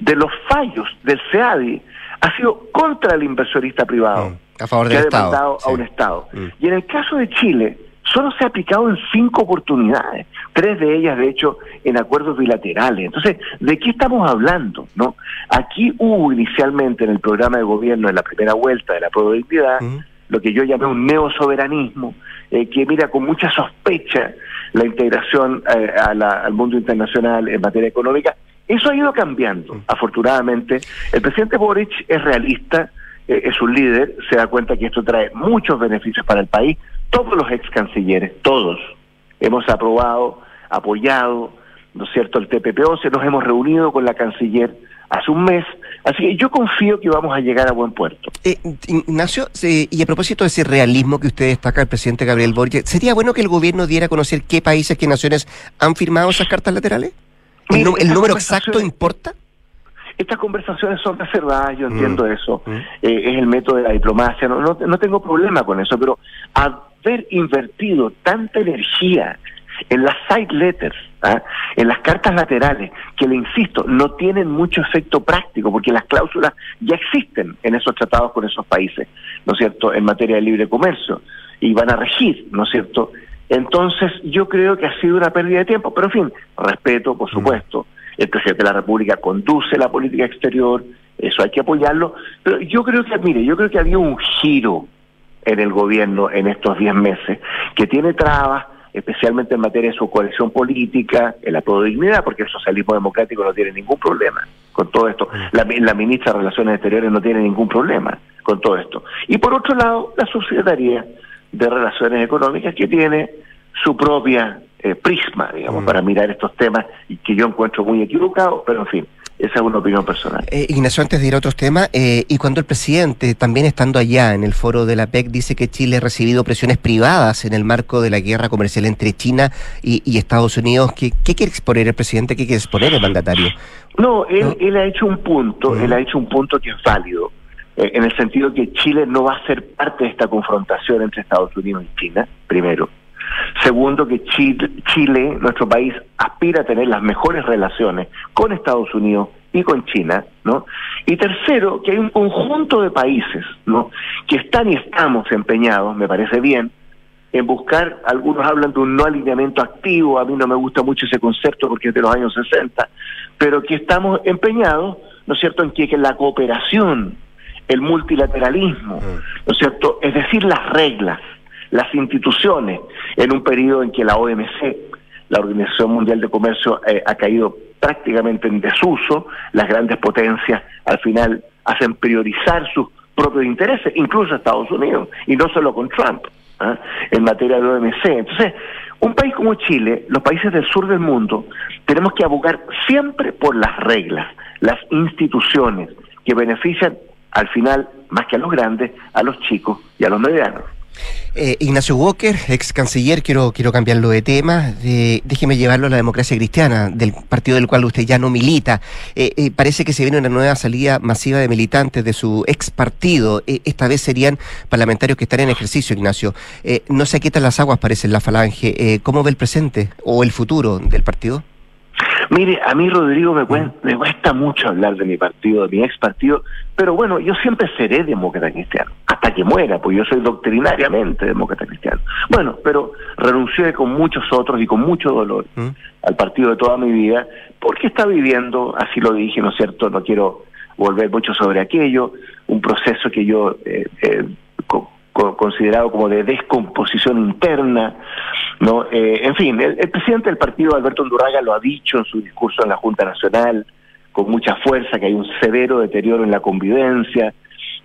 de los fallos del CEADI ha sido contra el inversionista privado. Mm, a favor del que ha demandado a un Estado. Mm. Y en el caso de Chile, solo se ha aplicado en cinco oportunidades, tres de ellas, de hecho, en acuerdos bilaterales. Entonces, ¿de qué estamos hablando? no Aquí hubo inicialmente en el programa de gobierno, en la primera vuelta de la probabilidad, mm. lo que yo llamé un neosoberanismo, eh, que mira con mucha sospecha la integración eh, al mundo internacional en materia económica eso ha ido cambiando, mm. afortunadamente. El presidente Boric es realista, eh, es un líder, se da cuenta que esto trae muchos beneficios para el país. Todos los ex cancilleres, todos, hemos aprobado, apoyado, ¿no es cierto?, el TPP-11, nos hemos reunido con la canciller hace un mes Así que yo confío que vamos a llegar a buen puerto. Eh, Ignacio, y a propósito de ese realismo que usted destaca, el presidente Gabriel Boric, ¿sería bueno que el gobierno diera a conocer qué países, qué naciones han firmado esas cartas laterales? ¿El, número exacto importa? Estas conversaciones son reservadas, yo entiendo mm. eso. Mm. Eh, es el método de la diplomacia, no, no, tengo problema con eso, pero haber invertido tanta energía en las side letters, ¿ah? en las cartas laterales, que le insisto, no tienen mucho efecto práctico, porque las cláusulas ya existen en esos tratados con esos países, ¿no es cierto?, en materia de libre comercio, y van a regir, ¿no es cierto? Entonces, yo creo que ha sido una pérdida de tiempo, pero en fin, respeto, por mm. supuesto, el presidente de la República conduce la política exterior, eso hay que apoyarlo, pero yo creo que, mire, yo creo que había un giro en el gobierno en estos diez meses que tiene trabas, especialmente en materia de su coalición política, el apodo de dignidad, porque el socialismo democrático no tiene ningún problema con todo esto. La, la ministra de Relaciones Exteriores no tiene ningún problema con todo esto. Y por otro lado, la subsecretaría de Relaciones Económicas que tiene su propia eh, prisma, digamos, mm. para mirar estos temas y que yo encuentro muy equivocado, pero en fin, esa es una opinión personal. Eh, Ignacio, antes de ir a otros temas, eh, y cuando el presidente, también estando allá en el foro de la PEC, dice que Chile ha recibido presiones privadas en el marco de la guerra comercial entre China y, Estados Unidos, ¿qué, quiere exponer el presidente? ¿Qué quiere exponer el mandatario? No, él, ha hecho un punto, él ha hecho un punto que es válido, en el sentido que Chile no va a ser parte de esta confrontación entre Estados Unidos y China, primero. Segundo, que Chile, nuestro país, aspira a tener las mejores relaciones con Estados Unidos y con China, ¿no? Y tercero, que hay un conjunto de países, ¿no? Que están y estamos empeñados, me parece bien, en buscar, algunos hablan de un no alineamiento activo, a mí no me gusta mucho ese concepto porque es de los años 60, pero que estamos empeñados, ¿no es cierto?, en que, que la cooperación, el multilateralismo, ¿no es cierto?, es decir, las reglas, las instituciones en un periodo en que la OMC, la Organización Mundial de Comercio, eh, ha caído prácticamente en desuso, las grandes potencias al final hacen priorizar sus propios intereses, incluso Estados Unidos, y no solo con Trump, ¿ah? en materia de OMC. Entonces, un país como Chile, los países del sur del mundo, tenemos que abogar siempre por las reglas, las instituciones que benefician al final, más que a los grandes, a los chicos y a los medianos. Eh, Ignacio Walker, ex canciller, quiero, quiero cambiarlo de tema. déjeme llevarlo a la democracia cristiana, del partido del cual usted ya no milita. Eh, eh, parece que se viene una nueva salida masiva de militantes de su ex partido. esta vez serían parlamentarios que están en ejercicio, Ignacio. no se quitan las aguas, parece, en la falange. ¿Cómo ve el presente o el futuro del partido? Mire, a mí, Rodrigo, me, me cuesta mucho hablar de mi partido, de mi ex partido, pero bueno, yo siempre seré demócrata cristiano, hasta que muera, pues yo soy doctrinariamente demócrata cristiano. Bueno, pero renuncié con muchos otros y con mucho dolor ¿Mm? al partido de toda mi vida, porque está viviendo, así lo dije, ¿no es cierto? No quiero volver mucho sobre aquello, un proceso que yo eh, eh, considerado como de descomposición interna, ¿no? Eh, en fin, el, presidente del partido, Alberto Undurraga, lo ha dicho en su discurso en la Junta Nacional, con mucha fuerza, que hay un severo deterioro en la convivencia,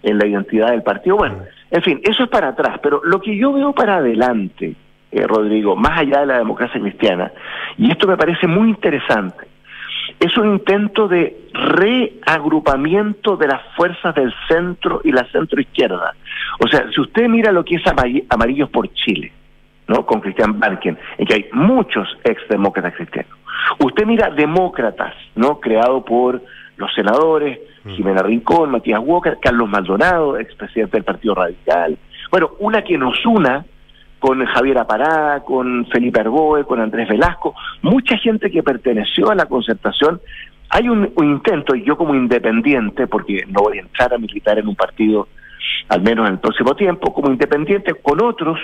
en la identidad del partido. Bueno, en fin, eso es para atrás, pero lo que yo veo para adelante, eh, Rodrigo, más allá de la democracia cristiana, y esto me parece muy interesante, es un intento de reagrupamiento de las fuerzas del centro y la centro izquierda. O sea, si usted mira lo que es Amarillos por Chile, ¿no? Con Cristian Barken, en que hay muchos ex demócratas cristianos. Usted mira Demócratas, ¿no? Creado por los senadores, mm. Jimena Rincón, Matías Walker, Carlos Maldonado, expresidente del Partido Radical. Bueno, una que nos una con Javier Aparada, con Felipe Arboe, con Andrés Velasco, mucha gente que perteneció a la concertación. Hay un, un intento, y yo como independiente, porque no voy a entrar a militar en un partido, al menos en el próximo tiempo, como independiente con otros,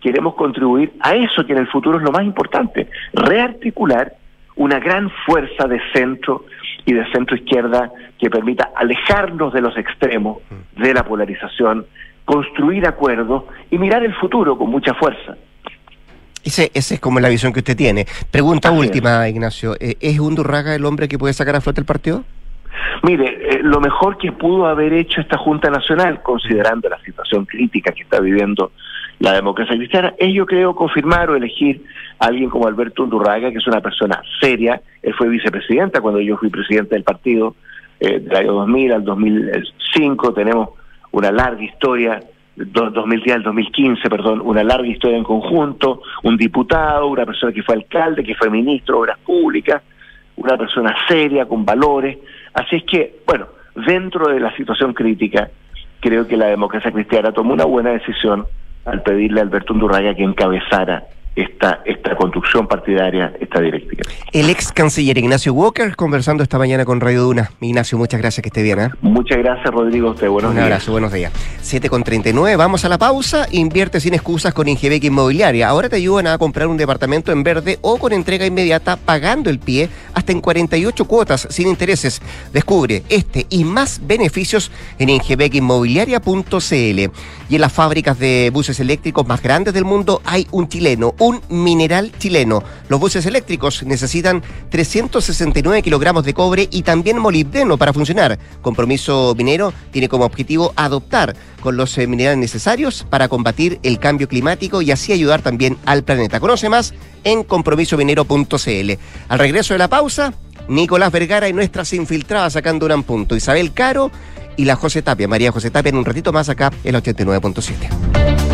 queremos contribuir a eso que en el futuro es lo más importante, rearticular una gran fuerza de centro y de centro izquierda que permita alejarnos de los extremos, de la polarización, construir acuerdos y mirar el futuro con mucha fuerza. Ese, esa es como la visión que usted tiene. Pregunta última, Ignacio. Eh, ¿Es Undurraga el hombre que puede sacar a flote el partido? Mire, eh, lo mejor que pudo haber hecho esta Junta Nacional, considerando la situación crítica que está viviendo la democracia cristiana, es yo creo confirmar o elegir a alguien como Alberto Undurraga, que es una persona seria, él fue vicepresidenta cuando yo fui presidente del partido, eh, del año 2000 al 2005, tenemos una larga historia, 2010 al 2015, perdón, una larga historia en conjunto, un diputado, una persona que fue alcalde, que fue ministro de Obras Públicas, una persona seria, con valores. Así es que, bueno, dentro de la situación crítica, creo que la democracia cristiana tomó una buena decisión al pedirle a Alberto Undurraga que encabezara esta, esta construcción partidaria, esta directiva. El ex canciller Ignacio Walker conversando esta mañana con Radio Duna. Ignacio, muchas gracias, que esté bien. ¿eh? Muchas gracias, Rodrigo. Usted, buenos Un días. abrazo, buenos días. 7 con 39, vamos a la pausa. Invierte sin excusas con Ingebec Inmobiliaria. Ahora te ayudan a comprar un departamento en verde o con entrega inmediata pagando el pie hasta en 48 cuotas sin intereses. Descubre este y más beneficios en ingebecinmobiliaria.cl. Y en las fábricas de buses eléctricos más grandes del mundo hay un chileno, un mineral chileno. Los buses eléctricos necesitan 369 kilogramos de cobre y también molibdeno para funcionar. Compromiso Minero tiene como objetivo adoptar con los eh, minerales necesarios para combatir el cambio climático y así ayudar también al planeta. Conoce más en compromisominero.cl. Al regreso de la pausa, Nicolás Vergara y nuestras infiltradas sacando un punto. Isabel Caro y la José Tapia, María José Tapia, en un ratito más acá, el 89.7.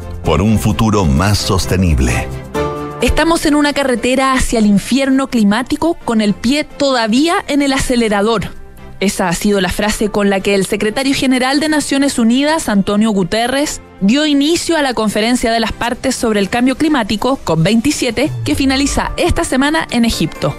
por un futuro más sostenible. Estamos en una carretera hacia el infierno climático con el pie todavía en el acelerador. Esa ha sido la frase con la que el secretario general de Naciones Unidas, Antonio Guterres, dio inicio a la conferencia de las partes sobre el cambio climático, COP27, que finaliza esta semana en Egipto.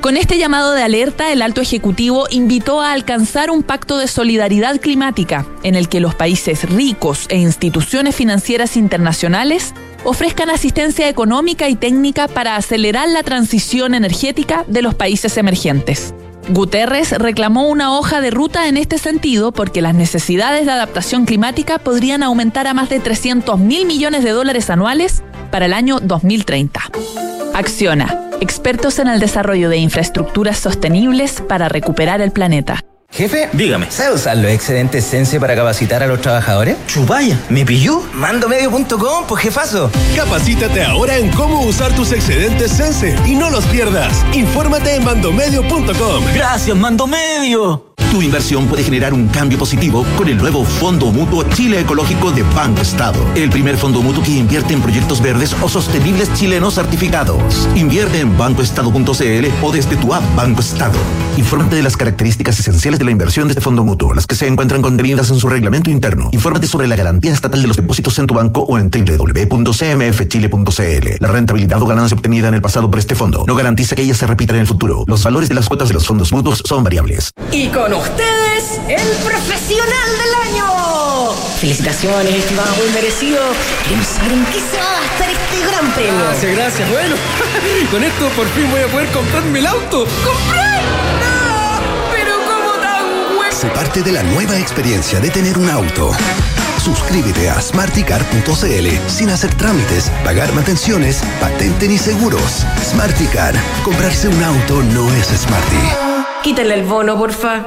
Con este llamado de alerta, el alto ejecutivo invitó a alcanzar un pacto de solidaridad climática en el que los países ricos e instituciones financieras internacionales ofrezcan asistencia económica y técnica para acelerar la transición energética de los países emergentes. Guterres reclamó una hoja de ruta en este sentido porque las necesidades de adaptación climática podrían aumentar a más de 300 mil millones de dólares anuales para el año 2030. Acciona, expertos en el desarrollo de infraestructuras sostenibles para recuperar el planeta. Jefe, dígame. ¿Sabe usar los excedentes Sense para capacitar a los trabajadores? Chupaya, ¿me pilló? Mandomedio.com, pues jefazo. Capacítate ahora en cómo usar tus excedentes Sense y no los pierdas. Infórmate en mandomedio.com. Gracias, Mandomedio. Tu inversión puede generar un cambio positivo con el nuevo Fondo Mutuo Chile Ecológico de Banco Estado. El primer fondo mutuo que invierte en proyectos verdes o sostenibles chilenos certificados. Invierte en bancoestado.cl o desde tu app Banco Estado. Infórmate de las características esenciales de la inversión de este fondo mutuo, las que se encuentran contenidas en su reglamento interno. Infórmate sobre la garantía estatal de los depósitos en tu banco o en www.cmfchile.cl. La rentabilidad o ganancia obtenida en el pasado por este fondo no garantiza que ella se repita en el futuro. Los valores de las cuotas de los fondos mutuos son variables. Y ustedes, el profesional del año. Felicitaciones, estimado, muy merecido. Queremos saber en qué se va a gastar este gran premio. Gracias, gracias. Bueno, con esto por fin voy a poder comprarme el auto. ¡Comprar! ¡No! Pero como tan bueno. Se parte de la nueva experiencia de tener un auto. Suscríbete a smarticar.cl sin hacer trámites, pagar mantenciones, patente ni seguros. Smarticar. Comprarse un auto no es smarty. Quítale el bono, porfa.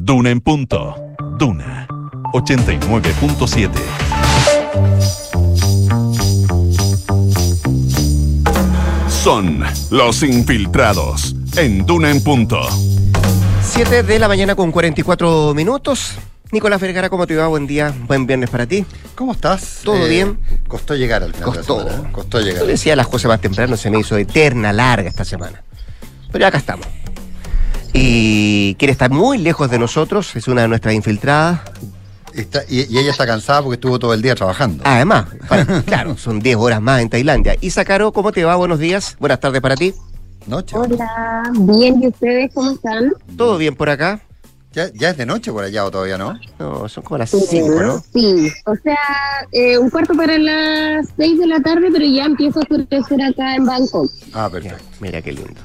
Duna en punto. Duna 89.7. Son los infiltrados en Duna en punto. 7 de la mañana con 44 minutos. Nicolás Vergara, ¿cómo te va? Buen día, buen viernes para ti. ¿Cómo estás? ¿Todo Eh, bien? Costó llegar al final Costó. de la semana. ¿eh? Costó llegar. Yo decía las cosas más temprano, se me hizo eterna, larga esta semana. Pero ya acá estamos. Y quiere estar muy lejos de nosotros, es una de nuestras infiltradas. Está- y, y ella está cansada porque estuvo todo el día trabajando. Además, para- claro, son 10 horas más en Tailandia. Isa Caro, ¿cómo te va? Buenos días, buenas tardes para ti. Noche. Hola, bien, ¿y ustedes cómo están? ¿Todo bien por acá? Ya, ya es de noche por allá o todavía no? No, son como las Sí, 5, ¿no? Sí, o sea, eh, un cuarto para las seis de la tarde, pero ya empieza a oscurecer acá en Bangkok. Ah, perfecto. Mira qué lindo.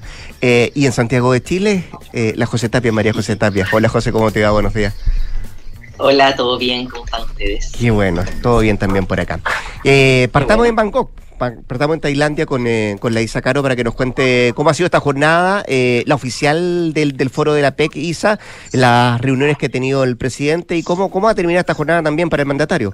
Eh, y en Santiago de Chile, eh, la José Tapia, María José Tapia. Hola José, ¿cómo te va? Buenos días. Hola, ¿todo bien? ¿Cómo están ustedes? Qué bueno, todo bien también por acá. Eh, partamos en Bangkok, pa- partamos en Tailandia con, eh, con la Isa Caro para que nos cuente cómo ha sido esta jornada, eh, la oficial del, del foro de la PEC, Isa, las reuniones que ha tenido el presidente y cómo, cómo va a terminar esta jornada también para el mandatario.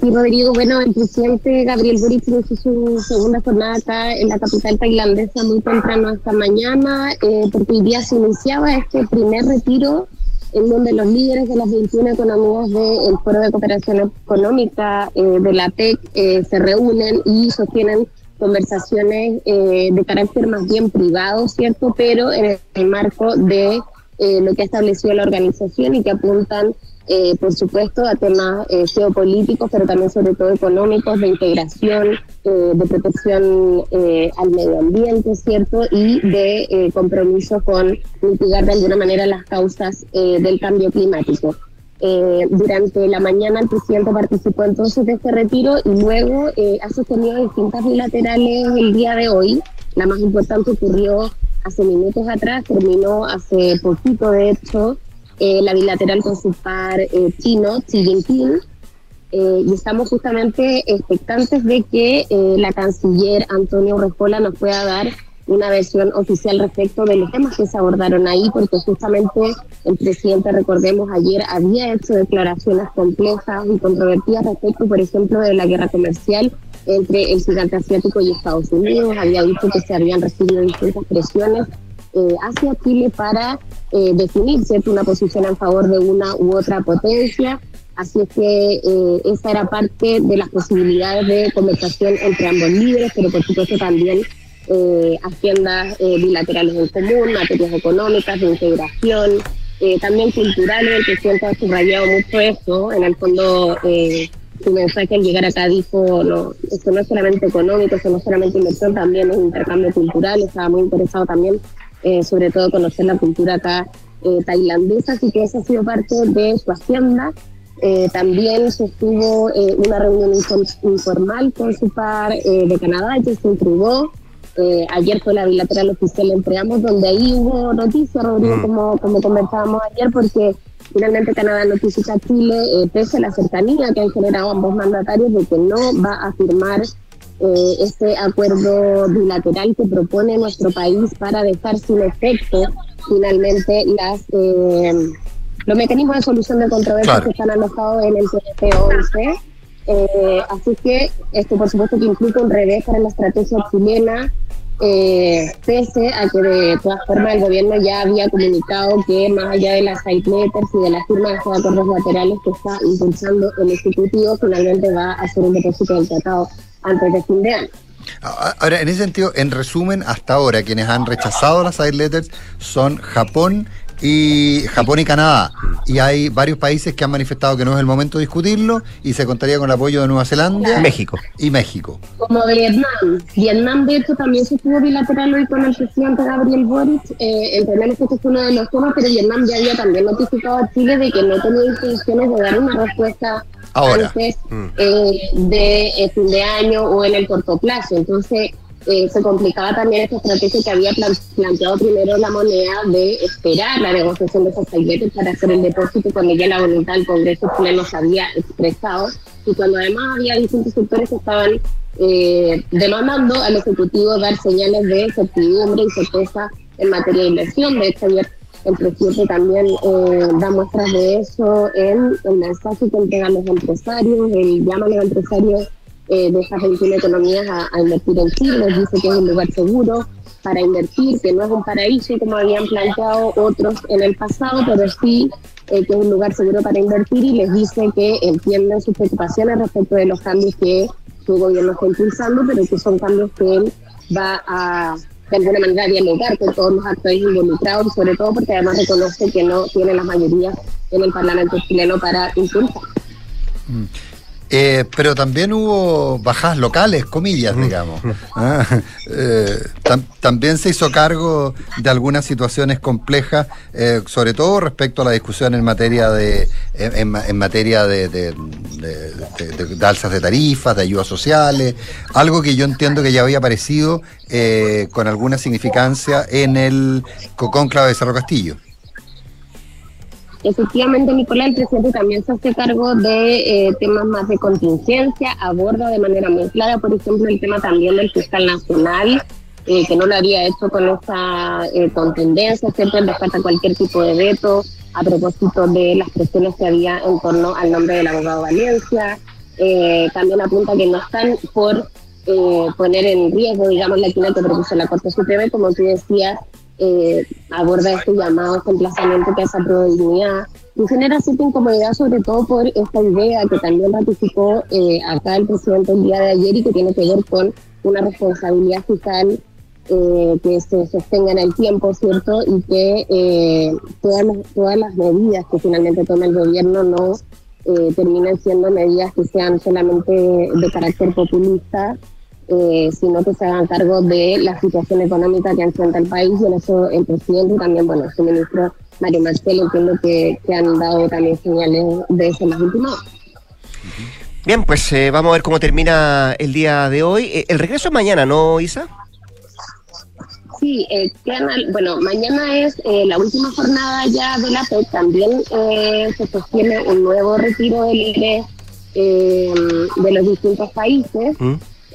Sí, Rodrigo, bueno, el presidente Gabriel Boric inició su segunda jornada acá en la capital tailandesa muy temprano esta mañana, eh, porque hoy día se iniciaba este primer retiro en donde los líderes de las 21 economías del Foro de Cooperación Económica eh, de la PEC eh, se reúnen y sostienen conversaciones eh, de carácter más bien privado, ¿cierto? Pero en el marco de lo que ha establecido la organización y que apuntan, eh, por supuesto, a temas eh, geopolíticos, pero también sobre todo económicos, de integración, eh, de protección eh, al medio ambiente, ¿cierto? Y de eh, compromiso con mitigar de alguna manera las causas eh, del cambio climático. Durante la mañana el presidente participó entonces de este retiro y luego ha sostenido distintas bilaterales el día de hoy. La más importante ocurrió hace minutos atrás, terminó hace poquito de hecho, eh, la bilateral con su par eh, chino, Xi Jinping, eh, y estamos justamente expectantes de que eh, la canciller Antonio Rejola nos pueda dar una versión oficial respecto de los temas que se abordaron ahí, porque justamente el presidente, recordemos, ayer había hecho declaraciones complejas y controvertidas respecto, por ejemplo, de la guerra comercial entre el gigante asiático y Estados Unidos. Había dicho que se habían recibido distintas presiones eh, hacia Chile para eh, definir ¿cierto? una posición en favor de una u otra potencia. Así es que eh, esa era parte de las posibilidades de conversación entre ambos líderes, pero por supuesto también eh, agendas eh, bilaterales en común, materias económicas, de integración, eh, también culturales. El presidente ha subrayado mucho eso. En el fondo, su mensaje al llegar acá dijo, no, esto no es solamente económico, esto no es solamente inversión, también es intercambio cultural. Estaba muy interesado también, eh, sobre todo, conocer la cultura acá eh, tailandesa, así que esa ha sido parte de su agenda. Eh, también sostuvo eh, una reunión infor- informal con su par eh, de Canadá, Justin Trudeau. Eh, ayer fue la bilateral oficial entre ambos, donde ahí hubo noticias, Rodrigo, como, como conversábamos ayer, porque finalmente Canadá notifica a Chile, pese a la cercanía que han generado ambos mandatarios, de que no va a firmar eh, este acuerdo bilateral que propone nuestro país para dejar sin efecto finalmente las eh, los mecanismos de solución de controversias Claro. que están alojados en el TP11. Eh, así que esto por supuesto que implica un revés para la estrategia chilena, eh, pese a que de todas formas el gobierno ya había comunicado que más allá de las side letters y de la firma de estos acuerdos laterales que está impulsando el Ejecutivo, finalmente va a hacer un depósito del tratado antes de fin de año. A- Ahora, en ese sentido, en resumen, hasta ahora quienes han rechazado las side letters son Japón y Japón y Canadá. Y hay varios países que han manifestado que no es el momento de discutirlo y se contaría con el apoyo de Nueva Zelanda. México. Y México. Como Vietnam. Vietnam, de hecho, también se estuvo bilateral hoy con el presidente Gabriel Boric. Eh, entendemos que este es uno de los temas, pero Vietnam ya había también notificado a Chile de que no tenía intenciones de dar una respuesta Ahora. antes eh, de eh, fin de año o en el corto plazo. Entonces, eh, se complicaba también esta estrategia que había plan- planteado primero la moneda de esperar la negociación de esos sailetes para hacer el depósito cuando ya la voluntad del Congreso chileno se había expresado y cuando además había distintos sectores que estaban eh, demandando al Ejecutivo dar señales de certidumbre y certeza en materia de inversión. De hecho, ayer el presidente también eh, da muestras de eso en el mensaje que entregan los empresarios, él llama a los empresarios eh, de esas 21 economías a, a invertir en Chile, dice que es un lugar seguro para invertir, que no es un paraíso como habían planteado otros en el pasado, pero sí eh, que es un lugar seguro para invertir y les dice que entienden sus preocupaciones respecto de los cambios que su gobierno está impulsando, pero que son cambios que él va a de alguna manera dialogar con todos los actores involucrados, sobre todo porque además reconoce que no tiene la mayoría en el Parlamento chileno para impulsar. Eh, pero también hubo bajas locales, comillas, digamos. Ah, eh, tam- también se hizo cargo de algunas situaciones complejas, eh, sobre todo respecto a la discusión en materia de en, en ma- en materia de, de- de- alzas de tarifas, de ayudas sociales, algo que yo entiendo que ya había aparecido eh, con alguna significancia en el co- cónclave de Cerro Castillo. Efectivamente, Nicolás, el presidente también se hace cargo de eh, temas más de contingencia, aborda de manera muy clara, por ejemplo, el tema también del fiscal nacional, eh, que no lo había hecho con esa eh, contendencia, ¿cierto? Cualquier tipo de veto a propósito de las presiones que había en torno al nombre del abogado Valencia. Eh, también apunta que no están por poner en riesgo, digamos, la quina que propuso la Corte Suprema, como tú decías, eh, aborda este llamado, emplazamiento que hace a probabilidad y genera cierta incomodidad, sobre todo por esta idea que también ratificó eh, acá el presidente el día de ayer y que tiene que ver con una responsabilidad fiscal eh, que se sostenga en el tiempo, ¿cierto? Y que eh, todas, las, todas las medidas que finalmente toma el gobierno no eh, siendo medidas que sean solamente de carácter populista, eh, sino que se hagan cargo de la situación económica que enfrenta el país. Y en eso el presidente y también, bueno, su ministro Mario Marcelo, entiendo que, que han dado también señales de eso últimas horas. Bien, pues eh, vamos a ver cómo termina el día de hoy. Eh, el regreso es mañana, ¿no, Isa? Sí, eh, bueno, mañana es eh, la última jornada ya de la PEC. También eh, se sostiene un nuevo retiro de libre eh, de los distintos países.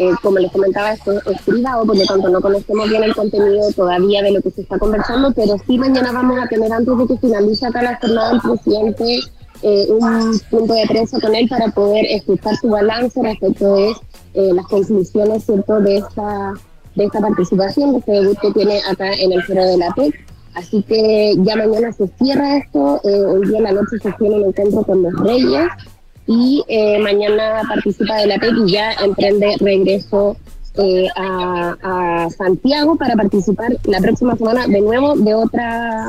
Eh, como les comentaba, esto es privado, por lo tanto no conocemos bien el contenido todavía de lo que se está conversando, pero sí mañana vamos a tener, antes de que finalice acá la jornada del presidente, eh, un punto de prensa con él para poder escuchar su balance respecto de eh, las conclusiones cierto de esta de esta participación, de este debut que tiene acá en el foro de la PEC. Así que ya mañana se cierra esto, eh, hoy día en la noche se tiene un encuentro con los reyes y eh, mañana participa de la PEC y ya emprende regreso eh, a, a Santiago para participar la próxima semana de nuevo de otra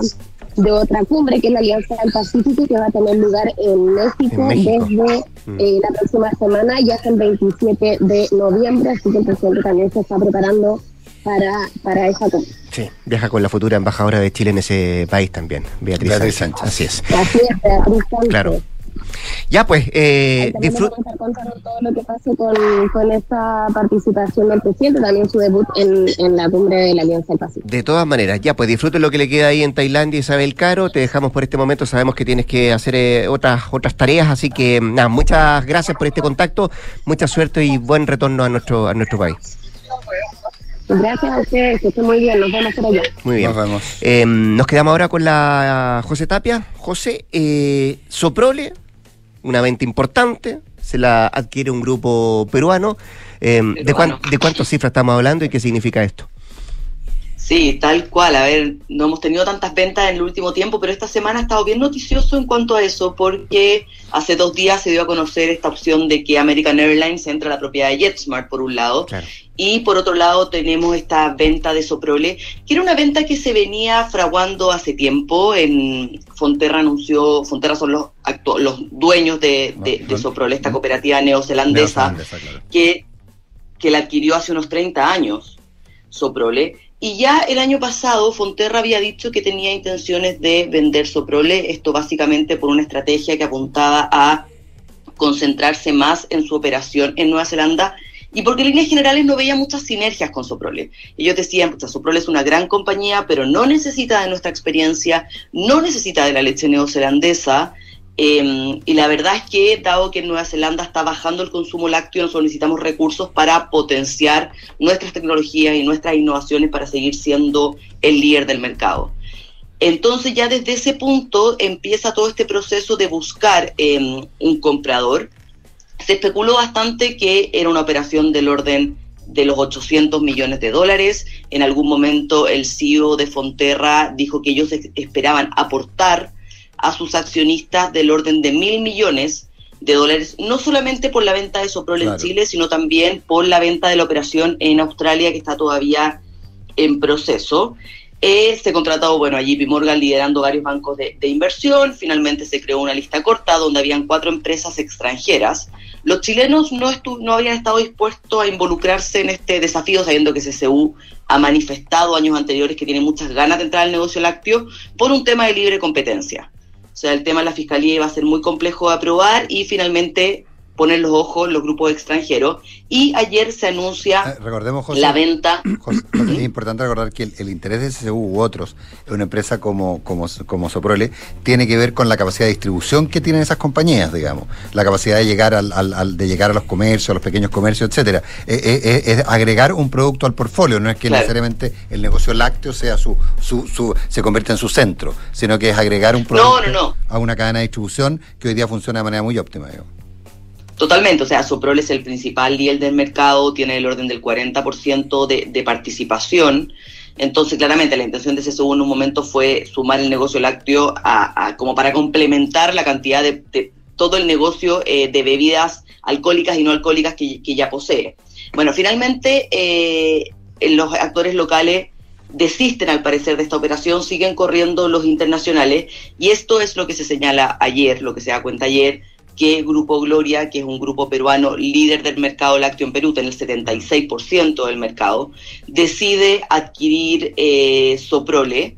de otra cumbre que es la Alianza del Pacífico que va a tener lugar en México, En México. desde eh, la próxima semana, ya es el 27 de noviembre, así que el presidente también se está preparando para, para esa cumbre. Sí, viaja con la futura embajadora de Chile en ese país también, Beatriz, Beatriz Sánchez. Sánchez. Así es. Así es, Beatriz Sánchez. Claro. Ya, pues, eh, También disfrut- vamos a estar contando todo lo que pase con, con esta participación del presidente, también su debut en, en la cumbre de la Alianza del Pacífico. De todas maneras, ya, pues disfruten lo que le queda ahí en Tailandia, Isabel Caro. Te dejamos por este momento. Sabemos que tienes que hacer eh, otras otras tareas, así que nada, muchas gracias por este contacto, mucha suerte y buen retorno a nuestro a nuestro país. Gracias a ustedes, que estén muy bien, nos vemos por allá. Muy bien. Nos vemos. Eh, nos quedamos ahora con la José Tapia. José, eh, Soprole, una venta importante, se la adquiere un grupo peruano. Eh, ¿de, cuán- ¿De cuántas cifras estamos hablando y qué significa esto? Sí, tal cual. A ver, no hemos tenido tantas ventas en el último tiempo, pero esta semana ha estado bien noticioso en cuanto a eso, porque hace dos días se dio a conocer esta opción de que American Airlines entra a la propiedad de JetSmart, por un lado, y por otro lado tenemos esta venta de Soprole, que era una venta que se venía fraguando hace tiempo. En Fonterra anunció, Fonterra son los, los dueños de, de- de Soprole, esta cooperativa neozelandesa, que, que la adquirió hace unos 30 años, Soprole. Y ya el año pasado Fonterra había dicho que tenía intenciones de vender Soprole, esto básicamente por una estrategia que apuntaba a concentrarse más en su operación en Nueva Zelanda y porque en líneas generales no veía muchas sinergias con Soprole. Ellos decían, pucha, Soprole es una gran compañía, pero no necesita de nuestra experiencia, no necesita de la leche neozelandesa, eh, y la verdad es que, dado que en Nueva Zelanda está bajando el consumo lácteo, nosotros necesitamos recursos para potenciar nuestras tecnologías y nuestras innovaciones para seguir siendo el líder del mercado. Entonces ya desde ese punto empieza todo este proceso de buscar eh, un comprador. Se especuló bastante que era una operación del orden de los 800 millones de dólares. En algún momento el CEO de Fonterra dijo que ellos esperaban aportar a sus accionistas del orden de mil millones de dólares, no solamente por la venta de Soprol en. Chile, sino también por la venta de la operación en Australia que está todavía en proceso. Eh, se contrató, bueno, a JP Morgan liderando varios bancos de, de inversión. Finalmente se creó una lista corta donde habían cuatro empresas extranjeras. Los chilenos no, estu- no habían estado dispuestos a involucrarse en este desafío, sabiendo que CCU ha manifestado años anteriores que tiene muchas ganas de entrar al negocio lácteo por un tema de libre competencia. O sea, el tema de la fiscalía iba a ser muy complejo de aprobar y finalmente poner los ojos los grupos extranjeros. Y ayer se anuncia Recordemos, José, la venta. José, José, es importante recordar que el, el interés de CCU u otros, en una empresa como, como, como Soprole, tiene que ver con la capacidad de distribución que tienen esas compañías, digamos. La capacidad de llegar al, al- al- de llegar a los comercios, a los pequeños comercios, etcétera. Eh, eh, eh, es agregar un producto al portfolio, no es que Claro. necesariamente el negocio lácteo sea su, su, su, se convierta en su centro, sino que es agregar un No, producto no, no. a una cadena de distribución que hoy día funciona de manera muy óptima, digamos. Totalmente, o sea, Soprol es el principal líder del mercado, tiene el orden del 40% de, de participación. Entonces, claramente, la intención de CSU en un momento fue sumar el negocio lácteo a, a- como para complementar la cantidad de, de todo el negocio eh, de bebidas alcohólicas y no alcohólicas que, ya posee. Bueno, finalmente, eh, los actores locales desisten al parecer de esta operación, siguen corriendo los internacionales y esto es lo que se señala ayer, lo que se da cuenta ayer, que Grupo Gloria, que es un grupo peruano líder del mercado lácteo en Perú, tiene el 76% del mercado, decide adquirir eh, Soprole.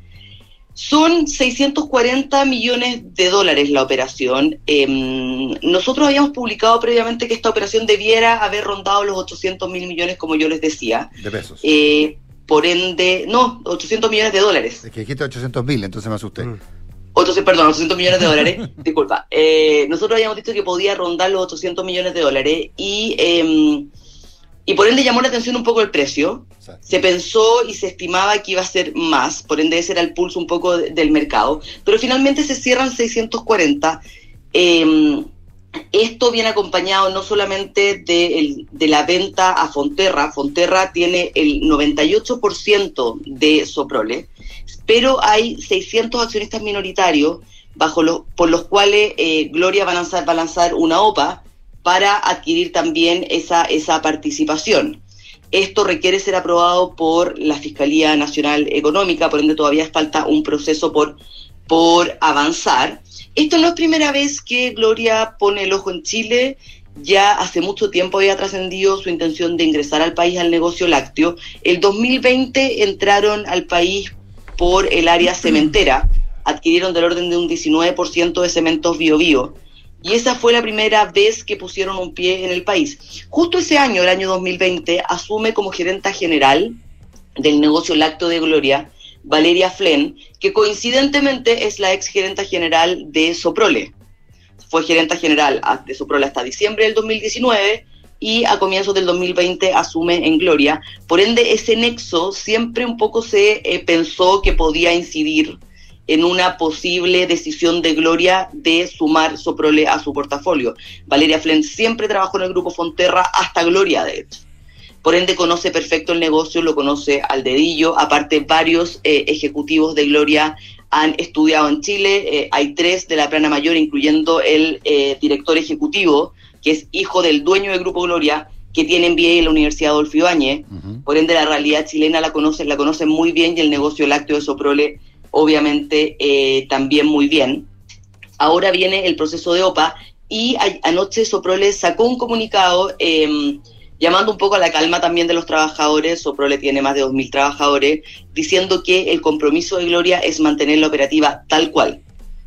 Son 640 millones de dólares la operación. Em, nosotros habíamos publicado previamente que esta operación debiera haber rondado los 800 mil millones, como yo les decía. De pesos. Eh, por ende, no, 800 millones de dólares. Es que dijiste 800 mil, entonces me asusté. Otros, perdón, 800 millones de dólares. Disculpa. Eh, nosotros habíamos dicho que podía rondar los 800 millones de dólares y, eh, y por ende llamó la atención un poco el precio. Se pensó y se estimaba que iba a ser más, por ende ese era el pulso un poco de- del mercado. Pero finalmente se cierran 640. Eh, esto viene acompañado no solamente de, el- de la venta a Fonterra, Fonterra tiene el 98% de Soprole, pero hay 600 accionistas minoritarios bajo los, por los cuales eh, Gloria va a, lanzar, va a lanzar una OPA para adquirir también esa, esa participación. Esto requiere ser aprobado por la Fiscalía Nacional Económica, por ende todavía falta un proceso por, por avanzar. Esto no es primera vez que Gloria pone el ojo en Chile. Ya hace mucho tiempo había trascendido su intención de ingresar al país al negocio lácteo. El 2020 entraron al país por el área cementera, adquirieron del orden de un 19% de cementos bio, bio y esa fue la primera vez que pusieron un pie en el país. Justo ese año, el año 2020, asume como gerenta general del negocio lácteo de Gloria Valeria Flen, que coincidentemente es la ex gerenta general de Soprole. Fue gerenta general de Soprole hasta diciembre del 2019 y a comienzos del 2020 asume en Gloria. Por ende, ese nexo siempre un poco se eh, pensó que podía incidir en una posible decisión de Gloria de sumar Soprole a su portafolio. Valeria Flen siempre trabajó en el grupo Fonterra hasta Gloria, de hecho. Por ende conoce perfecto el negocio, lo conoce al dedillo. Aparte, varios eh, ejecutivos de Gloria han estudiado en Chile. Eh, hay tres de la plana mayor, incluyendo el eh, director ejecutivo, que es hijo del dueño del Grupo Gloria, que tiene MBA en la Universidad Adolfo Ibáñez. Por ende, la realidad chilena la conocen, la conocen muy bien y el negocio lácteo de Soprole, obviamente, eh, también muy bien. Ahora viene el proceso de OPA y a- anoche Soprole sacó un comunicado eh, llamando un poco a la calma también de los trabajadores. Soprole tiene más de 2.000 trabajadores, diciendo que el compromiso de Gloria es mantener la operativa tal cual.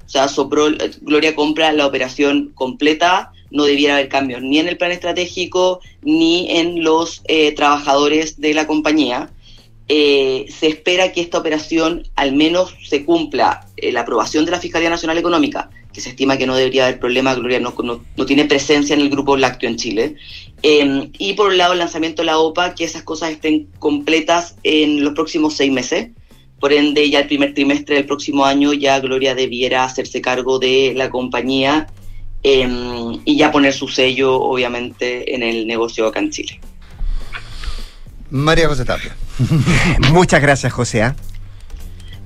O sea, Soprol, eh, Gloria compra la operación completa, no debiera haber cambios ni en el plan estratégico ni en los eh, trabajadores de la compañía. Eh, se espera que esta operación al menos se cumpla eh, la aprobación de la Fiscalía Nacional Económica, que se estima que no debería haber problema, Gloria no, no- tiene presencia en el grupo lácteo en Chile. Eh, y por un lado el lanzamiento de la OPA, que esas cosas estén completas en los próximos seis meses. Por ende, ya el primer trimestre del próximo año ya Gloria debiera hacerse cargo de la compañía eh, y ya poner su sello, obviamente, en el negocio acá en Chile. María José Tapia. Muchas gracias, José. ¿ah?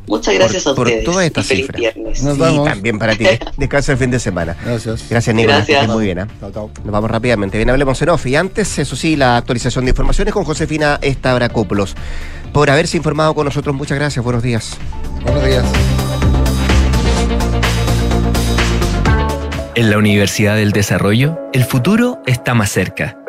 Muchas gracias por, a ustedes. Por toda esta y feliz cifra. viernes. Nos Sí, vamos. también para ti. Descansa el fin de semana. Gracias. Gracias, Nicolás. Gracias. que estés Muy bien. ¿ah? Nos vamos rápidamente. Bien, hablemos en off. Y antes, eso sí, la actualización de informaciones con Josefina Estabracópolos. Por haberse informado con nosotros, muchas gracias. Buenos días. Buenos días. En la Universidad del Desarrollo, el futuro está más cerca.